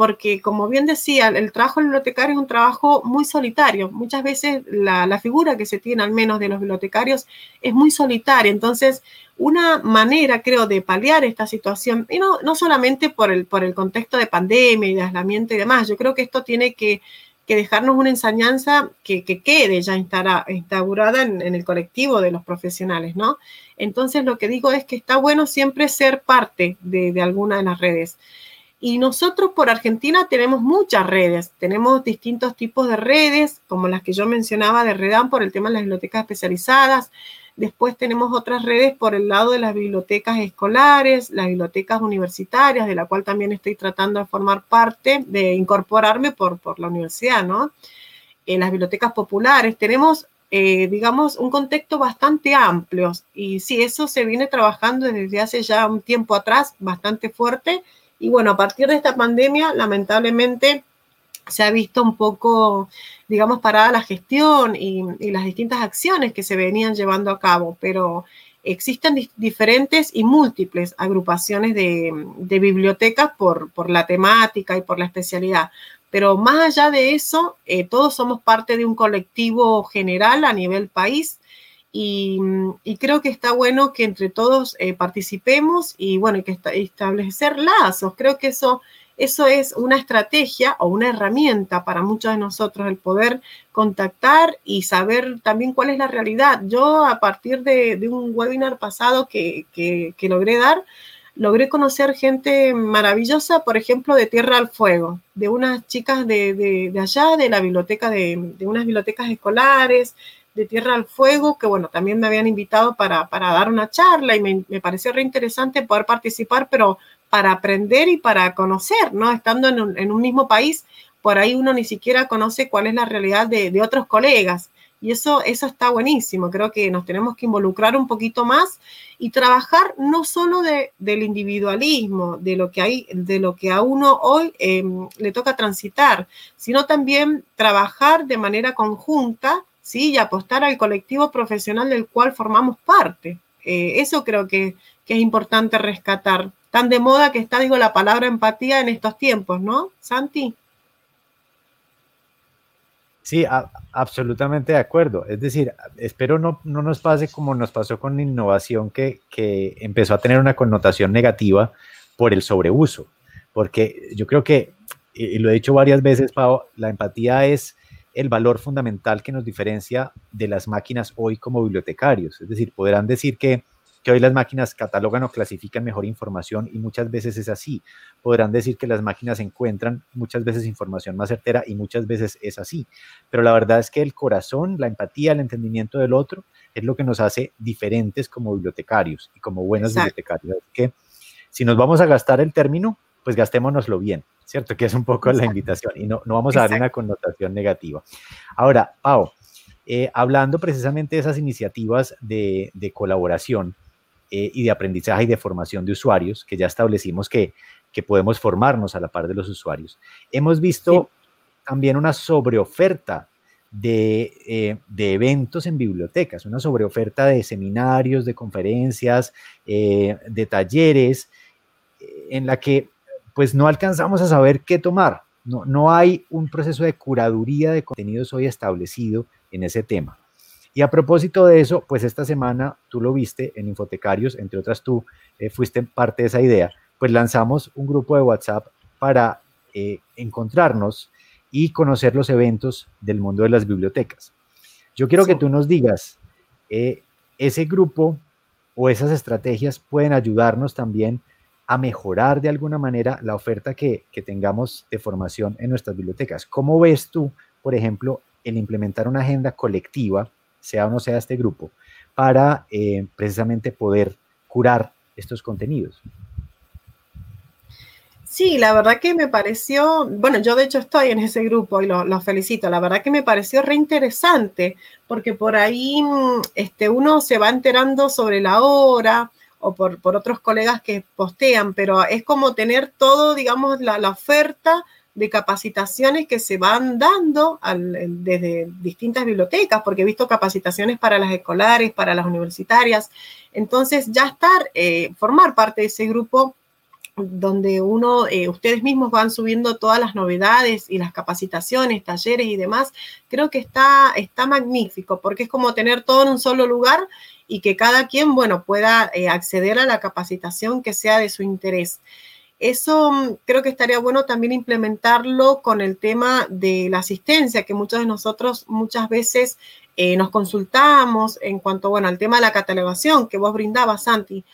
D: porque como bien decía, el trabajo bibliotecario es un trabajo muy solitario. Muchas veces la, figura que se tiene, al menos de los bibliotecarios, es muy solitaria. Entonces, una manera, creo, de paliar esta situación, y no, no solamente por el, por el contexto de pandemia y de aislamiento y demás, yo creo que esto tiene que, dejarnos una enseñanza que, quede ya instaurada en, el colectivo de los profesionales, ¿no? Entonces, lo que digo es que está bueno siempre ser parte de, de alguna de las redes. Y nosotros por Argentina tenemos muchas redes, tenemos distintos tipos de redes, como las que yo mencionaba de Redam por el tema de las bibliotecas especializadas. Después tenemos otras redes por el lado de las bibliotecas escolares, las bibliotecas universitarias, de la cual también estoy tratando de formar parte, de incorporarme por, por la universidad, ¿no? En las bibliotecas populares tenemos, eh, digamos, un contexto bastante amplio. Y sí, eso se viene trabajando desde hace ya un tiempo atrás, bastante fuerte y bueno, a partir de esta pandemia, lamentablemente, se ha visto un poco, digamos, parada la gestión y, las distintas acciones que se venían llevando a cabo, pero existen diferentes y múltiples agrupaciones de, bibliotecas por, la temática y por la especialidad. Pero más allá de eso, eh, todos somos parte de un colectivo general a nivel país y, creo que está bueno que entre todos eh, participemos y bueno, que establecer lazos. Creo que eso, eso es una estrategia o una herramienta para muchos de nosotros, el poder contactar y saber también cuál es la realidad. Yo a partir de, un webinar pasado que, que, logré dar, logré conocer gente maravillosa, por ejemplo, de Tierra al Fuego, de unas chicas de, de allá, de la biblioteca, de, de unas bibliotecas escolares, de Tierra al Fuego, que bueno, también me habían invitado para, dar una charla y me, me, pareció re interesante poder participar, pero para aprender y para conocer, ¿no? Estando en un, mismo país, por ahí uno ni siquiera conoce cuál es la realidad de, otros colegas. Y eso, eso está buenísimo. Creo que nos tenemos que involucrar un poquito más y trabajar no solo de, del individualismo, de lo que hay, de lo que a uno hoy em, le toca transitar, sino también trabajar de manera conjunta ¿sí? y apostar al colectivo profesional del cual formamos parte. Eh, eso creo que, es importante rescatar. Tan de moda que está, digo, la palabra empatía en estos tiempos, ¿no, Santi?
E: Sí, absolutamente de acuerdo. Es decir, espero no, no, nos pase como nos pasó con innovación, que, que empezó a tener una connotación negativa por el sobreuso. Porque yo creo que, y lo he dicho varias veces, Pau, la empatía es
C: el valor fundamental que nos diferencia de las máquinas hoy como bibliotecarios. Es decir, podrán decir que, que hoy las máquinas catalogan o clasifican mejor información y muchas veces es así. Podrán decir que las máquinas encuentran muchas veces información más certera y muchas veces es así. Pero la verdad es que el corazón, la empatía, el entendimiento del otro es lo que nos hace diferentes como bibliotecarios y como buenos bibliotecarios. Así que si nos vamos a gastar el término, pues gastémonoslo bien, ¿cierto? Que es un poco la invitación y no, no vamos a darle una connotación negativa. Ahora, Pau, eh, hablando precisamente de esas iniciativas de, colaboración eh, y de aprendizaje y de formación de usuarios, que ya establecimos que, que podemos formarnos a la par de los usuarios, hemos visto también una sobreoferta de, eh, de, eventos en bibliotecas, una sobreoferta de seminarios, de conferencias, de talleres, en la que pues no alcanzamos a saber qué tomar. No, no hay un proceso de curaduría de contenidos hoy establecido en ese tema. Y a propósito de eso, pues esta semana tú lo viste en Infotecarios, entre otras tú eh, fuiste parte de esa idea, pues lanzamos un grupo de WhatsApp para eh, encontrarnos y conocer los eventos del mundo de las bibliotecas. Yo quiero que tú nos digas, eh, ese grupo o esas estrategias pueden ayudarnos también a mejorar de alguna manera la oferta que, tengamos de formación en nuestras bibliotecas. ¿Cómo ves tú, por ejemplo, el implementar una agenda colectiva, sea o no sea este grupo, para eh, precisamente poder curar estos contenidos?
D: Sí, la verdad que me pareció, bueno, yo de hecho estoy en ese grupo y los felicito, la verdad que me pareció reinteresante porque por ahí mm, este, uno se va enterando sobre la hora, o por, otros colegas que postean, pero es como tener todo, digamos, la, oferta de capacitaciones que se van dando desde distintas bibliotecas, porque he visto capacitaciones para las escolares, para las universitarias. Entonces, ya estar, eh, formar parte de ese grupo donde uno, eh, ustedes mismos van subiendo todas las novedades y las capacitaciones, talleres y demás, creo que está, está magnífico, porque es como tener todo en un solo lugar y que cada quien, bueno, pueda eh, acceder a la capacitación que sea de su interés. Eso mm, creo que estaría bueno también implementarlo con el tema de la asistencia, que muchos de nosotros muchas veces eh, nos consultamos en cuanto, bueno, al tema de la catalogación que vos brindabas, Santi.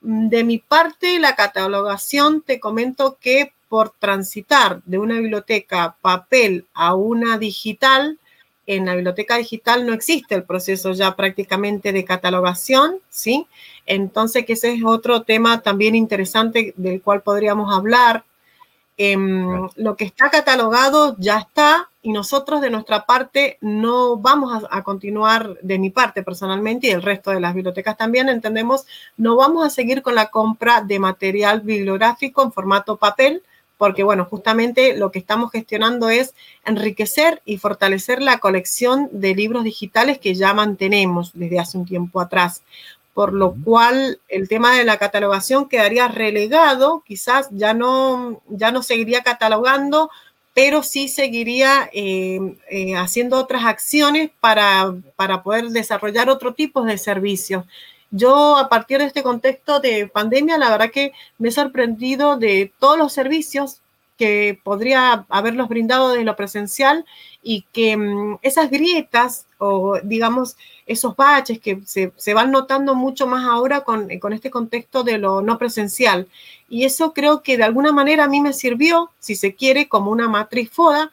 D: Mm, de mi parte, la catalogación, te comento que por transitar de una biblioteca papel a una digital, en la biblioteca digital no existe el proceso ya prácticamente de catalogación, ¿sí? Entonces, que ese es otro tema también interesante del cual podríamos hablar. Em, lo que está catalogado ya está y nosotros de nuestra parte no vamos a, a, continuar, de mi parte personalmente y el resto de las bibliotecas también, entendemos, no vamos a seguir con la compra de material bibliográfico en formato papel, porque bueno, justamente lo que estamos gestionando es enriquecer y fortalecer la colección de libros digitales que ya mantenemos desde hace un tiempo atrás. Por lo cual el tema de la catalogación quedaría relegado, quizás ya no, ya no seguiría catalogando, pero sí seguiría eh, eh, haciendo otras acciones para, para poder desarrollar otro tipo de servicios. Yo a partir de este contexto de pandemia, la verdad que me he sorprendido de todos los servicios que podría haberlos brindado desde lo presencial y que mm, esas grietas o digamos esos baches que se, van notando mucho más ahora con, con, este contexto de lo no presencial. Y eso creo que de alguna manera a mí me sirvió, si se quiere, como una matriz FODA,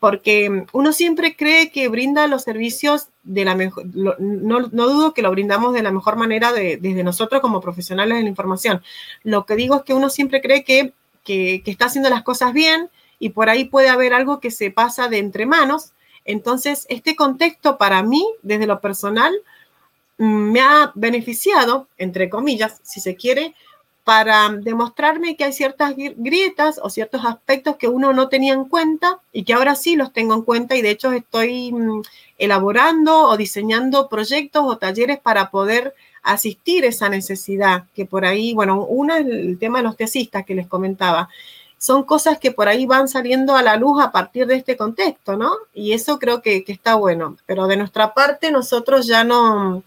D: porque uno siempre cree que brinda los servicios de la mejor, no, dudo que lo brindamos de la mejor manera desde nosotros como profesionales de la información. Lo que digo es que uno siempre cree que, que, está haciendo las cosas bien y por ahí puede haber algo que se pasa de entre manos. Entonces, este contexto para mí, desde lo personal, mm, me ha beneficiado, entre comillas, si se quiere, para demostrarme que hay ciertas grietas o ciertos aspectos que uno no tenía en cuenta y que ahora sí los tengo en cuenta y de hecho estoy mm, elaborando o diseñando proyectos o talleres para poder asistir esa necesidad que por ahí, bueno, una es el tema de los tesistas que les comentaba. Son cosas que por ahí van saliendo a la luz a partir de este contexto, ¿no? Y eso creo que, que está bueno. Pero de nuestra parte, nosotros ya no,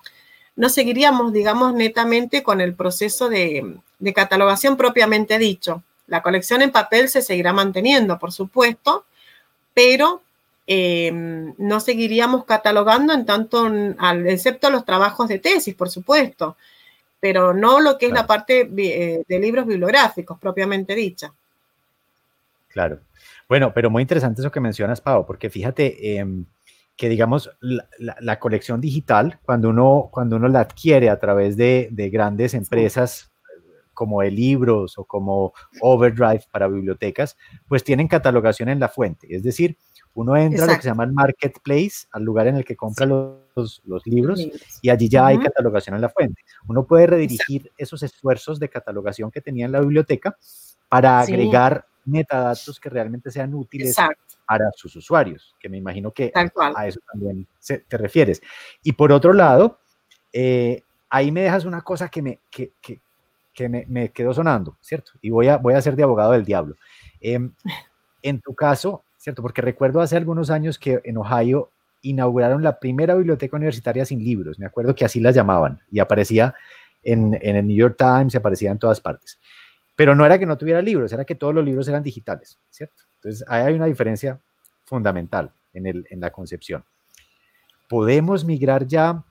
D: no seguiríamos, digamos, netamente con el proceso de, catalogación propiamente dicho. La colección en papel se seguirá manteniendo, por supuesto, pero em, no seguiríamos catalogando en tanto, excepto los trabajos de tesis, por supuesto, pero no lo que es la parte eh, de libros bibliográficos propiamente dicha.
C: Claro. Bueno, pero muy interesante eso que mencionas, Pau, porque fíjate em, que, digamos, la, colección digital, cuando uno, cuando uno la adquiere a través de, grandes empresas como de libros o como Overdrive para bibliotecas, pues tienen catalogación en la fuente. Es decir, uno entra a lo que se llama el marketplace, al lugar en el que compra los, los, libros, y allí ya hay catalogación en la fuente. Uno puede redirigir esos esfuerzos de catalogación que tenía en la biblioteca para agregar metadatos que realmente sean útiles para sus usuarios, que me imagino que a eso también te refieres. Y por otro lado, eh, ahí me dejas una cosa que me, que, que, que me, me, quedó sonando, ¿cierto? Y voy a, voy a ser de abogado del diablo. Em, en tu caso, ¿cierto? Porque recuerdo hace algunos años que en Ohio inauguraron la primera biblioteca universitaria sin libros, me acuerdo que así la llamaban, y aparecía en, en el New York Times, aparecía en todas partes. Pero no era que no tuviera libros, era que todos los libros eran digitales, ¿cierto? Entonces, ahí hay una diferencia fundamental en, el, en la concepción. ¿Podemos migrar ya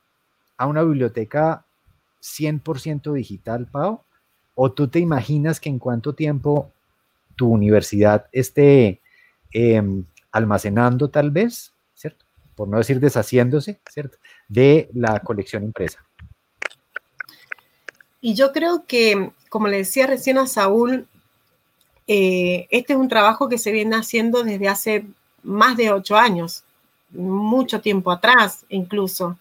C: a una biblioteca 100% digital, Pau? ¿O tú te imaginas que en cuánto tiempo tu universidad esté em, almacenando tal vez. Por no decir deshaciéndose. De la colección impresa.
D: Y yo creo que, como le decía recién a Saúl, eh, este es un trabajo que se viene haciendo desde hace más de ocho años, mucho tiempo atrás incluso.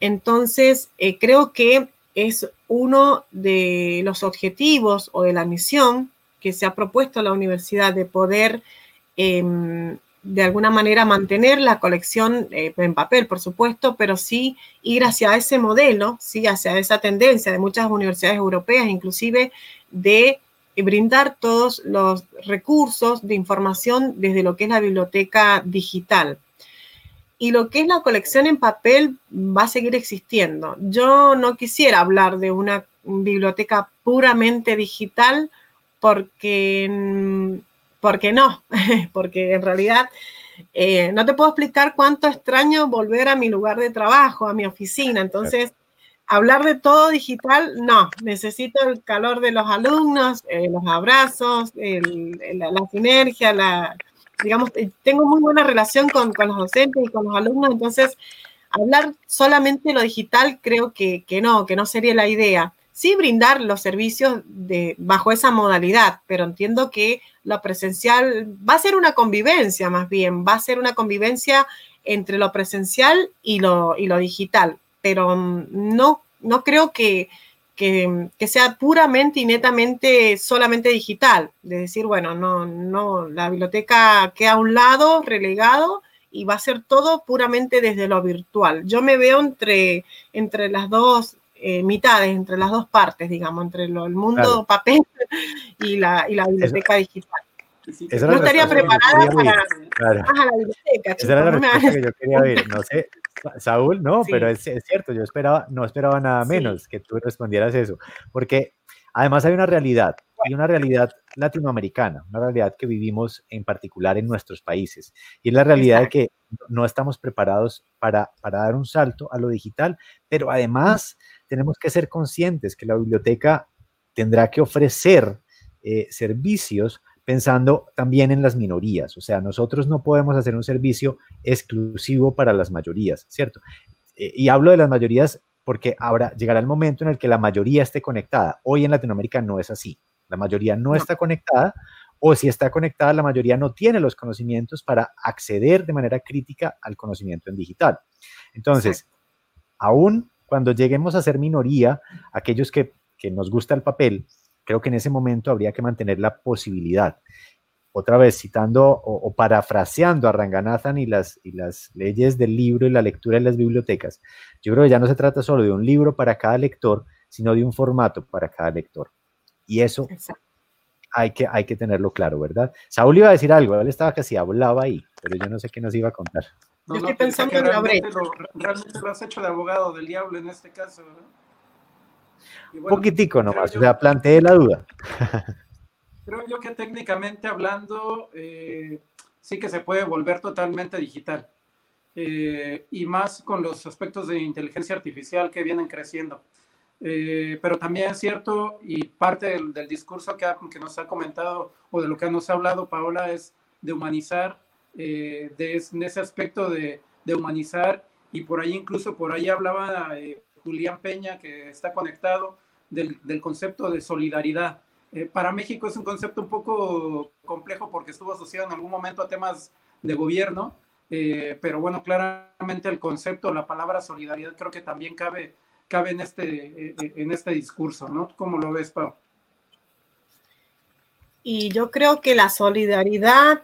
D: Entonces, eh, creo que es uno de los objetivos o de la misión que se ha propuesto la universidad de poder em, de alguna manera mantener la colección eh, en papel, por supuesto, pero sí ir hacia ese modelo, sí, hacia esa tendencia de muchas universidades europeas, inclusive de brindar todos los recursos de información desde lo que es la biblioteca digital. Y lo que es la colección en papel va a seguir existiendo. Yo no quisiera hablar de una biblioteca puramente digital porque mm, porque no, porque en realidad eh, no te puedo explicar cuánto extraño volver a mi lugar de trabajo, a mi oficina. Entonces, hablar de todo digital, no, necesito el calor de los alumnos, eh, los abrazos, la, sinergia, la, digamos, eh, tengo muy buena relación con, con, los docentes y con los alumnos, entonces hablar solamente lo digital creo que, que no, que no sería la idea sí brindar los servicios de, bajo esa modalidad, pero entiendo que lo presencial va a ser una convivencia más bien, va a ser una convivencia entre lo presencial y lo, y lo digital, pero mm, no, no creo que, que, sea puramente y netamente solamente digital, de decir, bueno, no, no, la biblioteca queda a un lado, relegado, y va a ser todo puramente desde lo virtual. Yo me veo entre, entre las dos eh, mitades entre las dos partes, digamos, entre el mundo papel y la, y la biblioteca digital. no estaría preparada para, claro. la biblioteca.
C: Esa era la respuesta que yo quería oír. No sé, Saúl, no, pero es, es, cierto, yo esperaba, no esperaba nada menos que tú respondieras eso, porque además hay una realidad, y una realidad latinoamericana, una realidad que vivimos en particular en nuestros países, y es la realidad de que no estamos preparados para, para dar un salto a lo digital, pero además tenemos que ser conscientes que la biblioteca tendrá que ofrecer eh, servicios pensando también en las minorías. O sea, nosotros no podemos hacer un servicio exclusivo para las mayorías, ¿cierto? Eh, y hablo de las mayorías porque ahora llegará el momento en el que la mayoría esté conectada. Hoy en Latinoamérica no es así. La mayoría no, está conectada o si está conectada, la mayoría no tiene los conocimientos para acceder de manera crítica al conocimiento en digital. Entonces, aún cuando lleguemos a ser minoría, aquellos que, nos gusta el papel, creo que en ese momento habría que mantener la posibilidad. Otra vez, citando o, parafraseando a Ranganathan y las, y las leyes del libro y la lectura en las bibliotecas, yo creo que ya no se trata solo de un libro para cada lector, sino de un formato para cada lector. Y eso hay que, hay que tenerlo claro, ¿verdad? Saúl iba a decir algo, él estaba casi hablaba ahí, pero yo no sé qué nos iba a contar.
B: No, estoy pensando en realmente lo, realmente lo has hecho de abogado del diablo en este caso, ¿verdad?
C: Un poquitico nomás, o sea, planteé la duda.
B: creo yo que técnicamente hablando, eh, sí que se puede volver totalmente digital. Eh, y más con los aspectos de inteligencia artificial que vienen creciendo. Eh, pero también es cierto, y parte del, discurso que, que, nos ha comentado o de lo que nos ha hablado Paola es de humanizar, eh, de, ese aspecto de, de, humanizar, y por ahí incluso por ahí hablaba Julián Peña, que está conectado, del, del concepto de solidaridad. para México es un concepto un poco complejo porque estuvo asociado en algún momento a temas de gobierno, eh, pero bueno, claramente el concepto, la palabra solidaridad creo que también cabe, cabe en, este, eh, eh, en este discurso, ¿no? ¿Cómo lo ves, Pau?
D: Y yo creo que la solidaridad,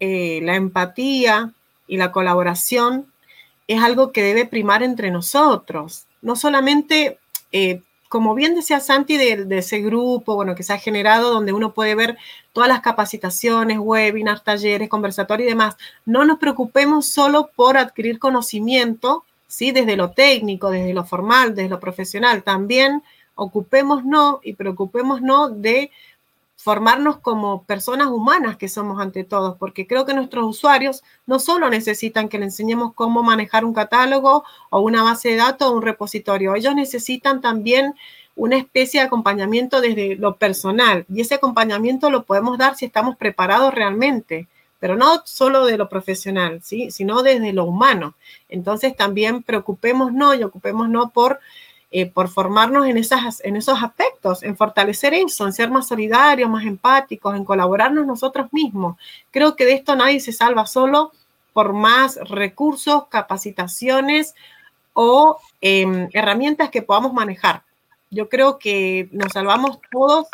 D: la empatía y la colaboración es algo que debe primar entre nosotros. No solamente como bien decía Santi, de, ese grupo, bueno, que se ha generado, donde uno puede ver todas las capacitaciones, webinars, talleres, conversatorios y demás, no nos preocupemos solo por adquirir conocimiento, ¿sí? Desde lo técnico, desde lo formal, desde lo profesional, también ocupémonos y preocupémonos de formarnos como personas humanas que somos ante todos, porque creo que nuestros usuarios no solo necesitan que le enseñemos cómo manejar un catálogo o una base de datos o un repositorio, ellos necesitan también una especie de acompañamiento desde lo personal y ese acompañamiento lo podemos dar si estamos preparados realmente, pero no solo de lo profesional, ¿sí? sino desde lo humano. Entonces también preocupémonos y ocupémonos por eh, por formarnos en, esas, en esos aspectos, en fortalecer eso, en ser más solidarios, más empáticos, en colaborarnos nosotros mismos. Creo que de esto nadie se salva solo por más recursos, capacitaciones o em, herramientas que podamos manejar. Yo creo que nos salvamos todos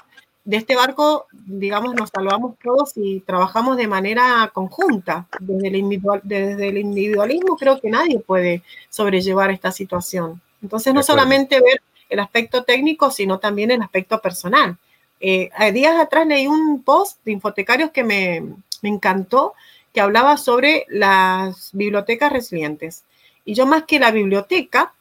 D: de este barco, digamos, nos salvamos todos y trabajamos de manera conjunta. Desde el, desde el individualismo creo que nadie puede sobrellevar esta situación. Entonces, no solamente ver el aspecto técnico, sino también el aspecto personal. Eh, días atrás leí un post de infotecarios que me, encantó, que hablaba sobre las bibliotecas resilientes. Y yo más que la biblioteca,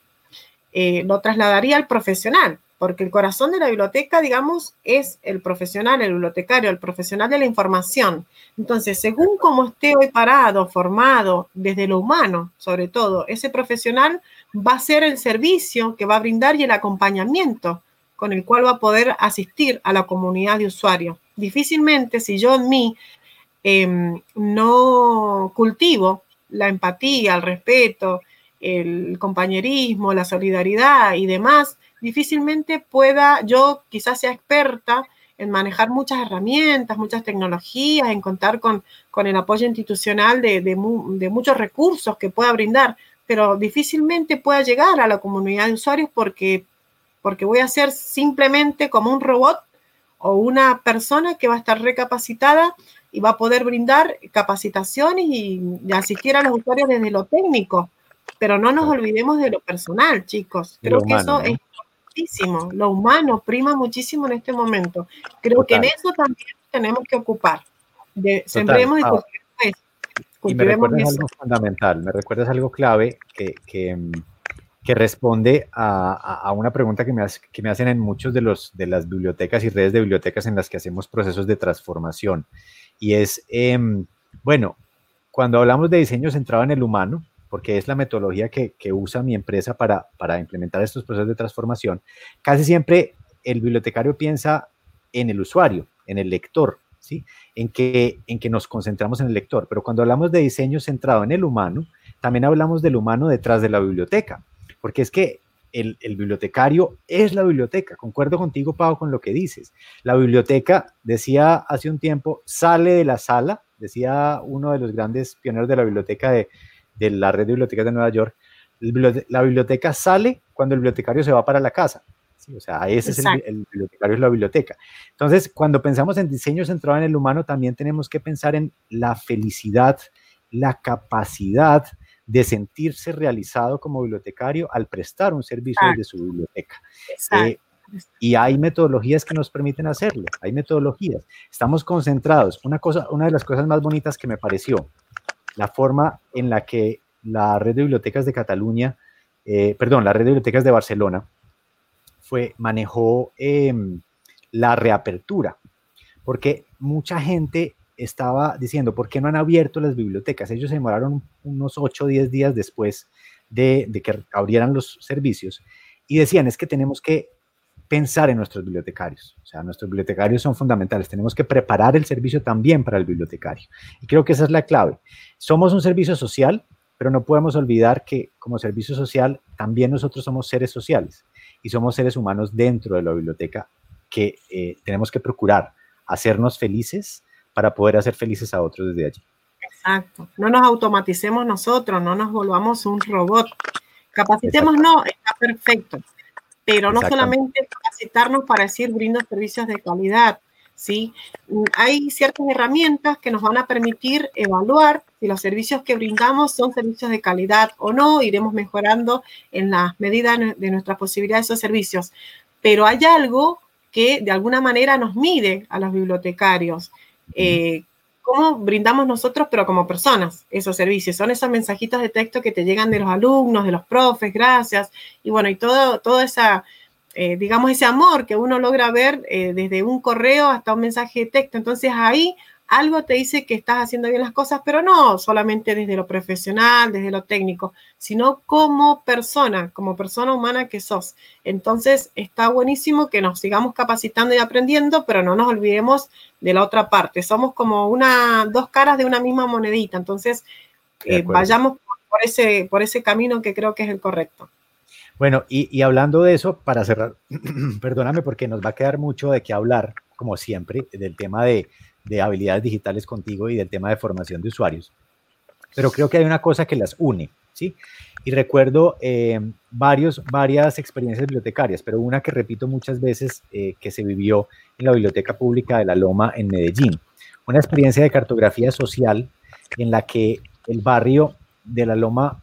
D: eh, lo trasladaría al profesional, porque el corazón de la biblioteca, digamos, es el profesional, el bibliotecario, el profesional de la información. Entonces, según cómo esté hoy parado, formado, desde lo humano, sobre todo, ese profesional va a ser el servicio que va a brindar y el acompañamiento con el cual va a poder asistir a la comunidad de usuarios. Difícilmente, si yo en mí em, no cultivo la empatía, el respeto, el compañerismo, la solidaridad y demás, difícilmente pueda, yo quizás sea experta en manejar muchas herramientas, muchas tecnologías, en contar con, con el apoyo institucional de, de, de, muchos recursos que pueda brindar, pero difícilmente pueda llegar a la comunidad de usuarios porque, porque voy a ser simplemente como un robot o una persona que va a estar recapacitada y va a poder brindar capacitaciones y, asistir a los usuarios desde lo técnico. Pero no nos olvidemos de lo personal, chicos. Creo que eso es muchísimo. Lo humano prima muchísimo en este momento. Creo que en eso también tenemos que ocupar. De, sembremos y
C: y me recuerdas algo fundamental, me recuerdas algo clave que, que, que responde a, a, una pregunta que me, que me hacen en muchos de, los, de las bibliotecas y redes de bibliotecas en las que hacemos procesos de transformación. Y es, em, bueno, cuando hablamos de diseño centrado en el humano, porque es la metodología que, que usa mi empresa para, para implementar estos procesos de transformación, casi siempre el bibliotecario piensa en el usuario, en el lector, en que, en que nos concentramos en el lector. Pero cuando hablamos de diseño centrado en el humano, también hablamos del humano detrás de la biblioteca, porque es que el, bibliotecario es la biblioteca. Concuerdo contigo, Pau, con lo que dices. La biblioteca, decía hace un tiempo, sale de la sala, decía uno de los grandes pioneros de la biblioteca de, de la red de bibliotecas de Nueva York, la biblioteca sale cuando el bibliotecario se va para la casa. O sea, ese es el, bibliotecario, es la biblioteca. Entonces, cuando pensamos en diseño centrado en el humano, también tenemos que pensar en la felicidad, la capacidad de sentirse realizado como bibliotecario al prestar un servicio de su biblioteca. Eh, y hay metodologías que nos permiten hacerlo, hay metodologías. Estamos concentrados. Una, cosa, una de las cosas más bonitas que me pareció, la forma en la que la red de bibliotecas de Cataluña, eh, perdón, la red de bibliotecas de Barcelona, fue, manejó em, la reapertura, porque mucha gente estaba diciendo, ¿por qué no han abierto las bibliotecas? Ellos se demoraron unos 8 o 10 días después de, de que abrieran los servicios y decían, es que tenemos que pensar en nuestros bibliotecarios. O sea, nuestros bibliotecarios son fundamentales. Tenemos que preparar el servicio también para el bibliotecario. Y creo que esa es la clave. Somos un servicio social, pero no podemos olvidar que como servicio social también nosotros somos seres sociales y somos seres humanos dentro de la biblioteca que eh, tenemos que procurar hacernos felices para poder hacer felices a otros desde allí.
D: Exacto. No nos automaticemos nosotros, no nos volvamos un robot. Capacitemos, no, está perfecto pero no solamente capacitarnos para decir brindo servicios de calidad, ¿sí? Hay ciertas herramientas que nos van a permitir evaluar si los servicios que brindamos son servicios de calidad o no, iremos mejorando en las medidas de nuestras posibilidades de esos servicios, pero hay algo que de alguna manera nos mide a los bibliotecarios. Eh, cómo brindamos nosotros, pero como personas, esos servicios. Son esos mensajitos de texto que te llegan de los alumnos, de los profes, gracias. Y bueno, y todo, todo esa, eh, digamos, ese amor que uno logra ver eh, desde un correo hasta un mensaje de texto. Entonces ahí algo te dice que estás haciendo bien las cosas, pero no solamente desde lo profesional, desde lo técnico, sino como persona, como persona humana que sos. Entonces está buenísimo que nos sigamos capacitando y aprendiendo, pero no nos olvidemos de la otra parte. Somos como una, dos caras de una misma monedita. Entonces eh, vayamos por ese, por ese camino que creo que es el correcto.
C: Bueno, y, y hablando de eso, para cerrar, perdóname porque nos va a quedar mucho de qué hablar, como siempre, del tema de de habilidades digitales contigo y del tema de formación de usuarios. Pero creo que hay una cosa que las une, ¿sí? Y recuerdo eh, varios, varias experiencias bibliotecarias, pero una que repito muchas veces eh, que se vivió en la Biblioteca Pública de la Loma en Medellín. Una experiencia de cartografía social en la que el barrio de la Loma,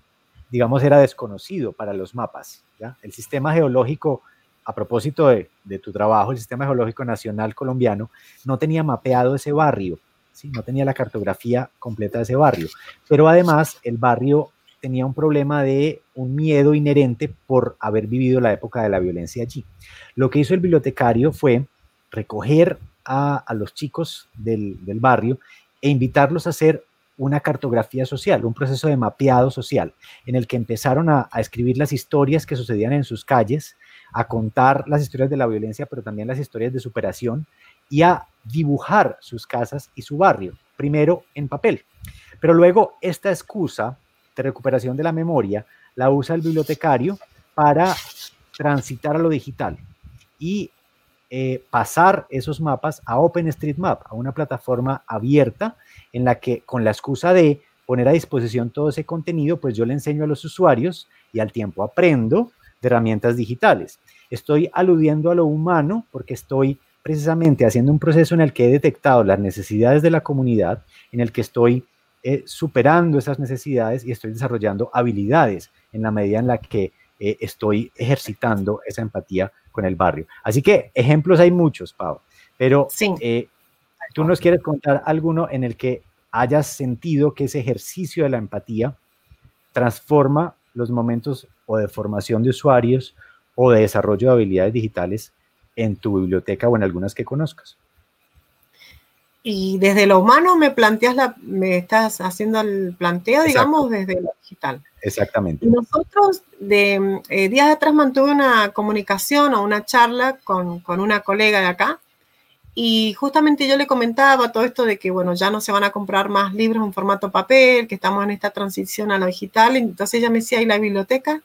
C: digamos, era desconocido para los mapas. El sistema geológico a propósito de, tu trabajo, el Sistema Geológico Nacional Colombiano no tenía mapeado ese barrio, ¿sí? no tenía la cartografía completa de ese barrio, pero además el barrio tenía un problema de un miedo inherente por haber vivido la época de la violencia allí. Lo que hizo el bibliotecario fue recoger a, los chicos del, barrio e invitarlos a hacer una cartografía social, un proceso de mapeado social, en el que empezaron a, escribir las historias que sucedían en sus calles, a contar las historias de la violencia, pero también las historias de superación y a dibujar sus casas y su barrio, primero en papel. Pero luego esta excusa de recuperación de la memoria la usa el bibliotecario para transitar a lo digital y eh, pasar esos mapas a OpenStreetMap, a una plataforma abierta en la que con la excusa de poner a disposición todo ese contenido, pues yo le enseño a los usuarios y al tiempo aprendo de herramientas digitales. Estoy aludiendo a lo humano porque estoy precisamente haciendo un proceso en el que he detectado las necesidades de la comunidad, en el que estoy eh, superando esas necesidades y estoy desarrollando habilidades en la medida en la que eh, estoy ejercitando esa empatía con el barrio. Así que ejemplos hay muchos, Pau, pero eh, tú nos quieres contar alguno en el que hayas sentido que ese ejercicio de la empatía transforma los momentos o de formación de usuarios o de desarrollo de habilidades digitales en tu biblioteca o en algunas que conozcas.
D: Y desde lo humano me planteas la, me estás haciendo el planteo, digamos, desde lo digital.
C: Exactamente.
D: nosotros de eh, días atrás mantuve una comunicación o una charla con, con, una colega de acá y justamente yo le comentaba todo esto de que, bueno, ya no se van a comprar más libros en formato papel, que estamos en esta transición a lo digital. Entonces ella me decía, ¿y la biblioteca?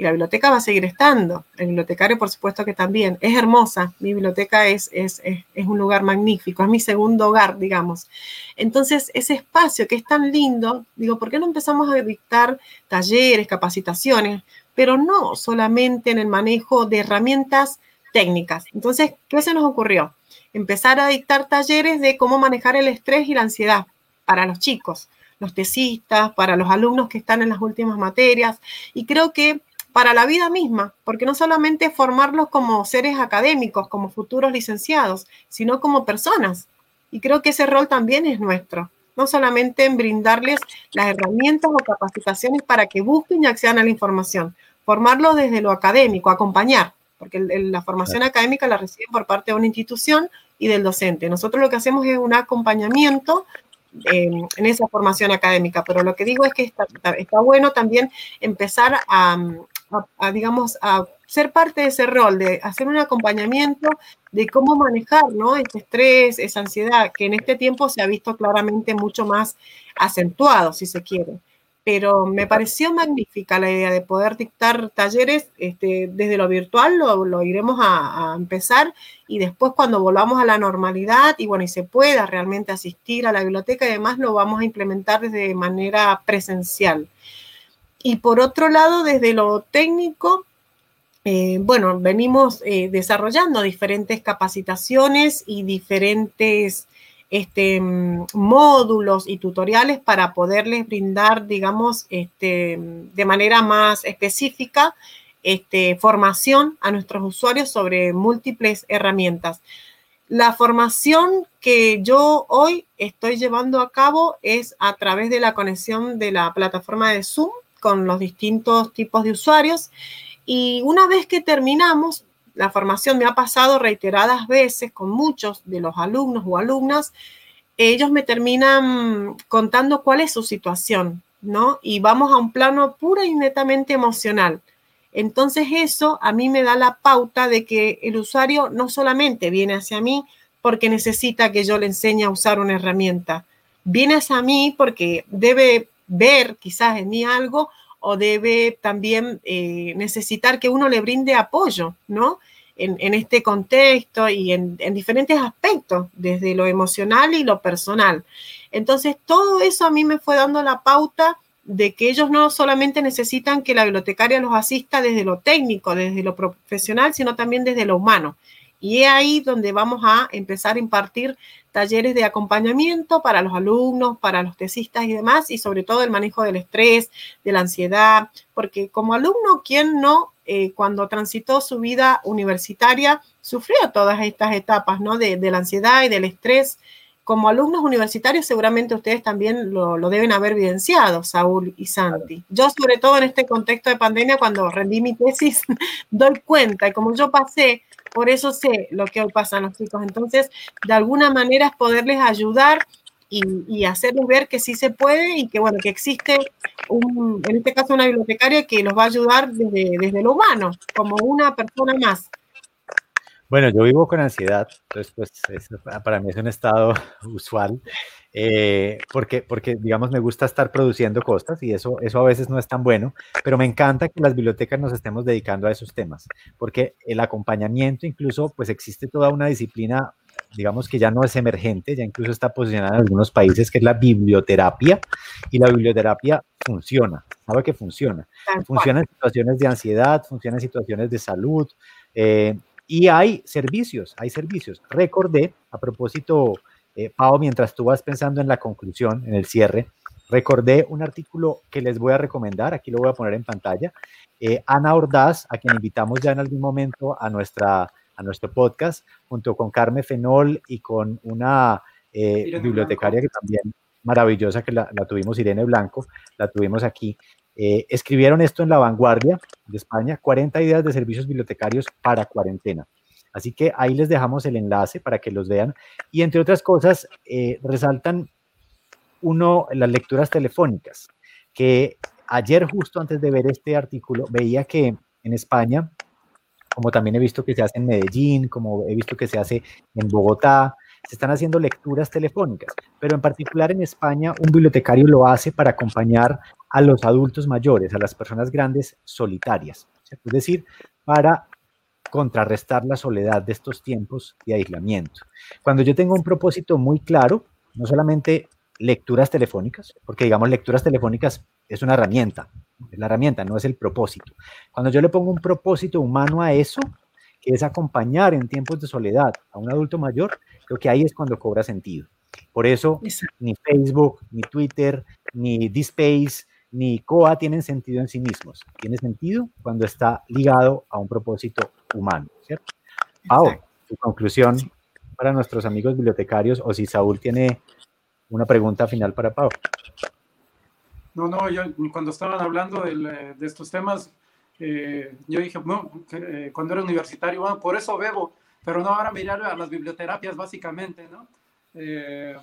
D: Y la biblioteca va a seguir estando. El bibliotecario, por supuesto que también. Es hermosa. Mi biblioteca es, es, es, un lugar magnífico. Es mi segundo hogar, digamos. Entonces, ese espacio que es tan lindo, digo, ¿por qué no empezamos a dictar talleres, capacitaciones? Pero no solamente en el manejo de herramientas técnicas. Entonces, ¿qué se nos ocurrió? Empezar a dictar talleres de cómo manejar el estrés y la ansiedad para los chicos los tesistas, para los alumnos que están en las últimas materias. Y creo que para la vida misma, porque no solamente formarlos como seres académicos, como futuros licenciados, sino como personas. Y creo que ese rol también es nuestro, no solamente en brindarles las herramientas o capacitaciones para que busquen y accedan a la información, formarlos desde lo académico, acompañar, porque la formación académica la reciben por parte de una institución, y del docente. Nosotros lo que hacemos es un acompañamiento en esa formación académica, pero lo que digo es que está, está bueno también empezar a, a, digamos, a ser parte de ese rol, de hacer un acompañamiento de cómo manejar, ¿no? Ese estrés, esa ansiedad, que en este tiempo se ha visto claramente mucho más acentuado, si se quiere pero me pareció magnífica la idea de poder dictar talleres este, desde lo virtual, lo, iremos a, empezar y después cuando volvamos a la normalidad y bueno, y se pueda realmente asistir a la biblioteca y demás, lo vamos a implementar de manera presencial. Y por otro lado, desde lo técnico, eh, bueno, venimos eh, desarrollando diferentes capacitaciones y diferentes este, mm, módulos y tutoriales para poderles brindar, digamos, este, de manera más específica este, formación a nuestros usuarios sobre múltiples herramientas. La formación que yo hoy estoy llevando a cabo es a través de la conexión de la plataforma de Zoom con los distintos tipos de usuarios. Y una vez que terminamos, la formación me ha pasado reiteradas veces con muchos de los alumnos o alumnas. Ellos me terminan contando cuál es su situación, ¿no? Y vamos a un plano pura y netamente emocional. Entonces eso a mí me da la pauta de que el usuario no solamente viene hacia mí porque necesita que yo le enseñe a usar una herramienta, viene hacia mí porque debe ver quizás en mí algo o debe también eh, necesitar que uno le brinde apoyo, ¿no? En, este contexto y en, diferentes aspectos, desde lo emocional y lo personal. Entonces, todo eso a mí me fue dando la pauta de que ellos no solamente necesitan que la bibliotecaria los asista desde lo técnico, desde lo profesional, sino también desde lo humano. Y es ahí donde vamos a empezar a impartir talleres de acompañamiento para los alumnos, para los tesistas y demás, y sobre todo el manejo del estrés, de la ansiedad, porque como alumno, ¿quién no, eh, cuando transitó su vida universitaria, sufrió todas estas etapas, ¿no? De, de la ansiedad y del estrés como alumnos universitarios seguramente ustedes también lo, deben haber evidenciado, Saúl y Santi. Yo sobre todo en este contexto de pandemia, cuando rendí mi tesis, doy cuenta y como yo pasé, por eso sé lo que hoy pasan los chicos. Entonces, de alguna manera es poderles ayudar y, hacerles ver que sí se puede y que, bueno, que existe, un, en este caso, una bibliotecaria que los va a ayudar desde, desde lo humano, como una persona más.
C: Bueno, yo vivo con ansiedad, entonces pues para mí es un estado usual, eh, porque, porque digamos me gusta estar produciendo cosas y eso, eso a veces no es tan bueno, pero me encanta que las bibliotecas nos estemos dedicando a esos temas, porque el acompañamiento incluso pues existe toda una disciplina digamos que ya no es emergente, ya incluso está posicionada en algunos países, que es la biblioterapia, y la biblioterapia funciona, sabe que funciona. Funciona en situaciones de ansiedad, funciona en situaciones de salud, eh, y hay servicios, hay servicios. Recordé, a propósito, eh, Pau, mientras tú vas pensando en la conclusión, en el cierre, recordé un artículo que les voy a recomendar, aquí lo voy a poner en pantalla. Eh, Ana Ordaz, a quien invitamos ya en algún momento a, nuestra, a nuestro podcast, junto con Carmen Fenol y con una eh, bibliotecaria que también maravillosa, que la, la, tuvimos, Irene Blanco, la tuvimos aquí. Eh, escribieron esto en La Vanguardia de España, 40 ideas de servicios bibliotecarios para cuarentena. Así que ahí les dejamos el enlace para que los vean. Y entre otras cosas, eh, resaltan uno, las lecturas telefónicas, que ayer justo antes de ver este artículo veía que en España, como también he visto que se hace en Medellín, como he visto que se hace en Bogotá, se están haciendo lecturas telefónicas, pero en particular en España un bibliotecario lo hace para acompañar a los adultos mayores, a las personas grandes solitarias, es decir, para contrarrestar la soledad de estos tiempos de aislamiento. Cuando yo tengo un propósito muy claro, no solamente lecturas telefónicas, porque digamos lecturas telefónicas es una herramienta, es la herramienta, no es el propósito. Cuando yo le pongo un propósito humano a eso, que es acompañar en tiempos de soledad a un adulto mayor, creo que ahí es cuando cobra sentido. Por eso ni Facebook, ni Twitter, ni Dispace, ni COA tienen sentido en sí mismos. Tiene sentido cuando está ligado a un propósito humano, ¿cierto? Pau, tu conclusión para nuestros amigos bibliotecarios o si Saúl tiene una pregunta final para Pau.
B: No, no, yo cuando estaban hablando de, estos temas, eh, yo dije, bueno, eh, cuando era universitario, bueno, por eso bebo, pero no, ahora mirar a las biblioterapias básicamente, ¿no? Eh,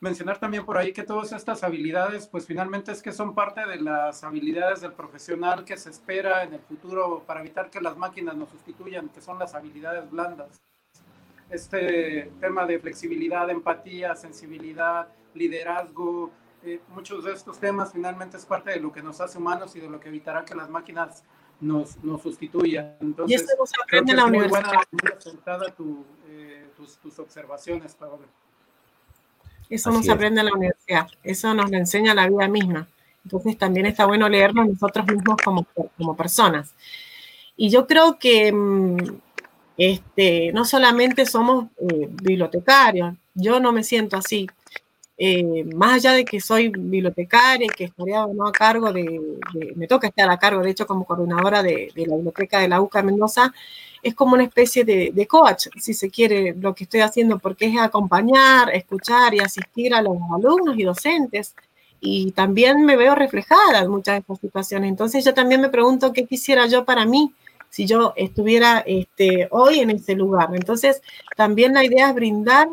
B: mencionar también por ahí que todas estas habilidades, pues finalmente es que son parte de las habilidades del profesional que se espera en el futuro para evitar que las máquinas nos sustituyan, que son las habilidades blandas. Este tema de flexibilidad, empatía, sensibilidad, liderazgo, eh, muchos de estos temas finalmente es parte de lo que nos hace humanos y de lo que evitará que las máquinas nos, nos sustituyan. Entonces,
D: y esto se aprende en la universidad.
B: Buena, tu, eh, tus, tus observaciones, Pablo.
D: Eso no se aprende en la universidad, eso nos lo enseña la vida misma. Entonces también está bueno leernos nosotros mismos como, como personas. Y yo creo que mm, este, no solamente somos eh, bibliotecarios, yo no me siento así. Eh, más allá de que soy bibliotecaria y que estaría no a cargo de, me toca estar a cargo, de hecho, como coordinadora de, de la biblioteca de la UCA Mendoza, es como una especie de, coach, si se quiere, lo que estoy haciendo, porque es acompañar, escuchar y asistir a los alumnos y docentes. Y también me veo reflejada en muchas de estas situaciones. Entonces yo también me pregunto qué quisiera yo para mí si yo estuviera este, hoy en ese lugar. Entonces también la idea es brindar,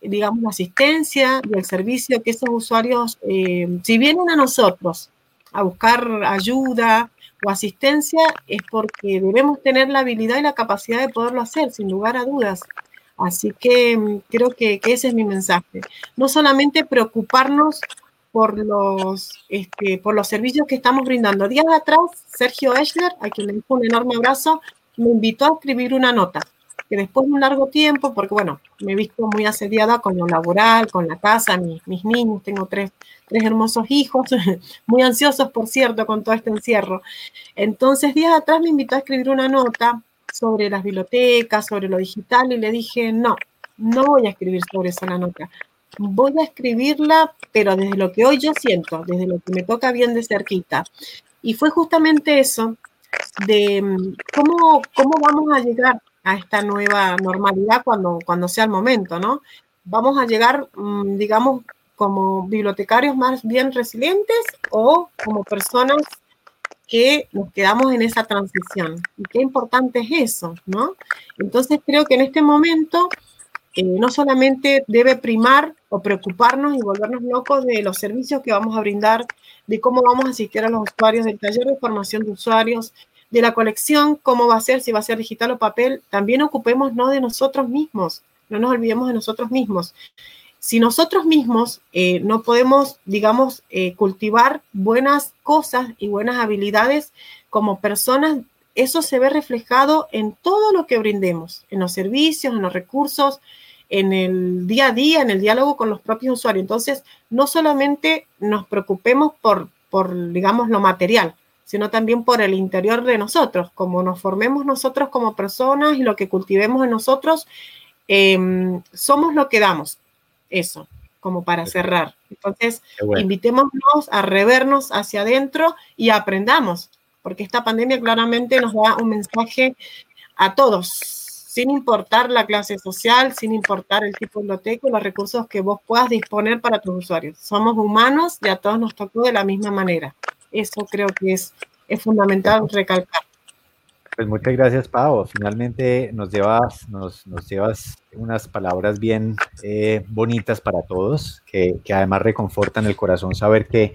D: digamos, la asistencia y el servicio que esos usuarios, eh, si vienen a nosotros a buscar ayuda, o asistencia es porque debemos tener la habilidad y la capacidad de poderlo hacer, sin lugar a dudas. Así que mm, creo que, ese es mi mensaje. No solamente preocuparnos por los, este, por los servicios que estamos brindando. Días atrás, Sergio Eschler, a quien le dejo un enorme abrazo, me invitó a escribir una nota que después de un largo tiempo, porque bueno, me he visto muy asediada con lo laboral, con la casa, mis, niños, tengo tres, tres hermosos hijos, muy ansiosos, por cierto, con todo este encierro. Entonces, días atrás me invitó a escribir una nota sobre las bibliotecas, sobre lo digital, y le dije, no, no voy a escribir sobre esa nota. Voy a escribirla, pero desde lo que hoy yo siento, desde lo que me toca bien de cerquita. Y fue justamente eso, de mm, cómo, cómo vamos a llegar a esta nueva normalidad cuando, cuando sea el momento, ¿no? Vamos a llegar, mm, digamos, como bibliotecarios más bien resilientes o como personas que nos quedamos en esa transición. Y qué importante es eso, ¿no? Entonces creo que en este momento eh, no solamente debe primar o preocuparnos y volvernos locos de los servicios que vamos a brindar, de cómo vamos a asistir a los usuarios del taller de formación de usuarios, de la colección, cómo va a ser, si va a ser digital o papel, también ocupemos no de nosotros mismos, no nos olvidemos de nosotros mismos. Si nosotros mismos eh, no podemos, digamos, eh, cultivar buenas cosas y buenas habilidades como personas, eso se ve reflejado en todo lo que brindemos, en los servicios, en los recursos, en el día a día, en el diálogo con los propios usuarios. Entonces, no solamente nos preocupemos por, por digamos, lo material, sino también por el interior de nosotros, como nos formemos nosotros como personas y lo que cultivemos en nosotros, em, somos lo que damos. Eso, como para cerrar. Entonces, invitémonos a revernos hacia adentro y aprendamos, porque esta pandemia claramente nos da un mensaje a todos, sin importar la clase social, sin importar el tipo de biblioteca los recursos que vos puedas disponer para tus usuarios. Somos humanos y a todos nos tocó de la misma manera. Eso creo que es, es fundamental recalcar.
C: Pues muchas gracias, Pau. Finalmente nos llevas, nos, nos llevas unas palabras bien eh, bonitas para todos, que, que, además reconfortan el corazón saber que,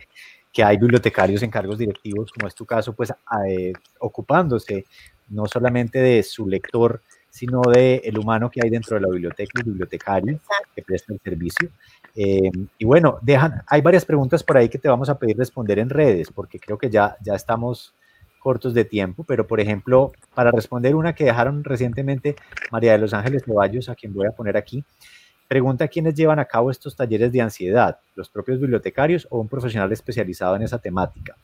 C: que, hay bibliotecarios en cargos directivos, como es tu caso, pues eh, ocupándose no solamente de su lector, sino de el humano que hay dentro de la biblioteca, el bibliotecario que presta el servicio. Eh, y bueno, dejan, hay varias preguntas por ahí que te vamos a pedir responder en redes, porque creo que ya, ya estamos cortos de tiempo, pero por ejemplo, para responder una que dejaron recientemente María de los Ángeles Ceballos, a quien voy a poner aquí, pregunta quiénes llevan a cabo estos talleres de ansiedad, los propios bibliotecarios o un profesional especializado en esa temática.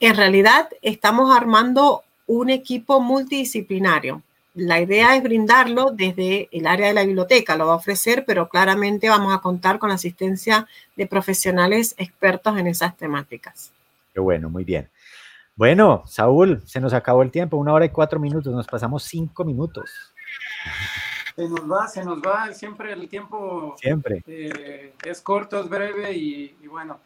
D: En realidad, estamos armando un equipo multidisciplinario la idea es brindarlo desde el área de la biblioteca, lo va a ofrecer, pero claramente vamos a contar con la asistencia de profesionales expertos en esas temáticas.
C: Qué bueno, muy bien. Bueno, Saúl, se nos acabó el tiempo, una hora y cuatro minutos, nos pasamos cinco minutos.
B: Se nos va, se nos va, siempre el tiempo
C: siempre.
B: Eh, es corto, es breve y, bueno,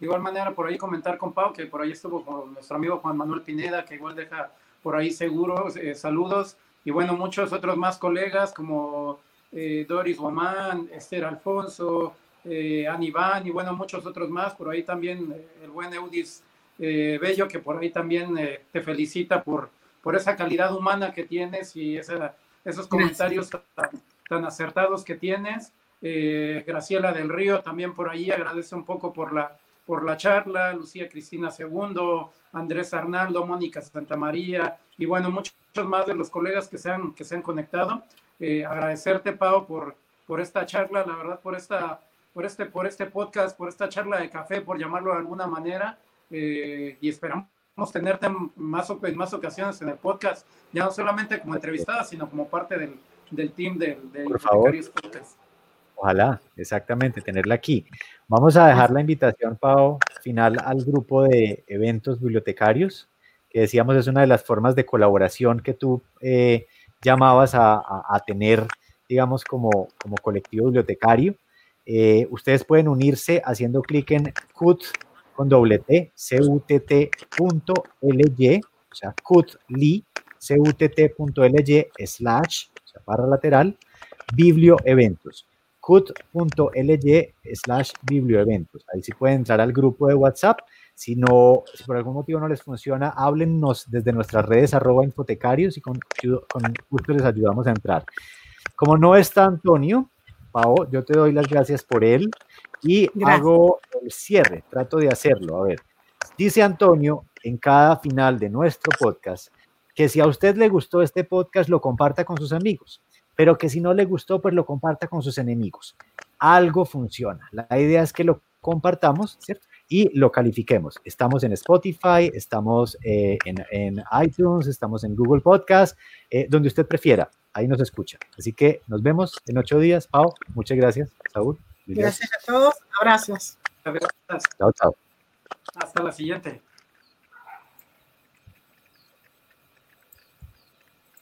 B: de igual manera por ahí comentar con Pau, que por ahí estuvo con nuestro amigo Juan Manuel Pineda, que igual deja por ahí seguro, eh, saludos y bueno, muchos otros más colegas como eh, Doris Guamán, Esther Alfonso, eh, Anibán y bueno, muchos otros más. Por ahí también eh, el buen Eudis eh, Bello, que por ahí también te felicita por, por esa calidad humana que tienes y esos comentarios tan, acertados que tienes. Graciela del Río también por ahí agradece un poco por la, por la charla, Lucía Cristina Segundo, Andrés Arnaldo, Mónica Santamaría y bueno, muchos más de los colegas que se han, que se han conectado. agradecerte, Pau, por, por esta charla, la verdad, por esta por este, por este podcast, por esta charla de café, por llamarlo de alguna manera, eh, y esperamos tenerte más, en más ocasiones en el podcast, ya no solamente como entrevistada, sino como parte del, del team del, del
C: por favor. Podcast. Ojalá, exactamente, tenerla aquí. Vamos a dejar la invitación, Pau, final al grupo de eventos bibliotecarios, que decíamos es una de las formas de colaboración que tú eh, llamabas a, a, a, tener, digamos, como, como colectivo bibliotecario. Eh, ustedes pueden unirse haciendo clic en cut con doble T, cutt.ly, o sea, cutly, cutt.ly slash, o sea, barra lateral, biblioeventos, cut.ly slash biblioeventos. Ahí sí pueden entrar al grupo de WhatsApp. Si no, si por algún motivo no les funciona, háblennos desde nuestras redes arroba infotecarios y con, con gusto les ayudamos a entrar. Como no está Antonio, Pau, yo te doy las gracias por él y hago el cierre, trato de hacerlo. A ver, dice Antonio en cada final de nuestro podcast que si a usted le gustó este podcast, lo comparta con sus amigos, pero que si no le gustó, pues lo comparta con sus enemigos. Algo funciona. La idea es que lo compartamos, ¿cierto? Y lo califiquemos. Estamos en Spotify, estamos eh, en, iTunes, estamos en Google Podcast, eh, donde usted prefiera ahí nos escucha. Así que nos vemos en ocho días. Pau, muchas gracias. Saúl.
D: Gracias a todos. Abrazos.
B: Chao, chao. Hasta la siguiente.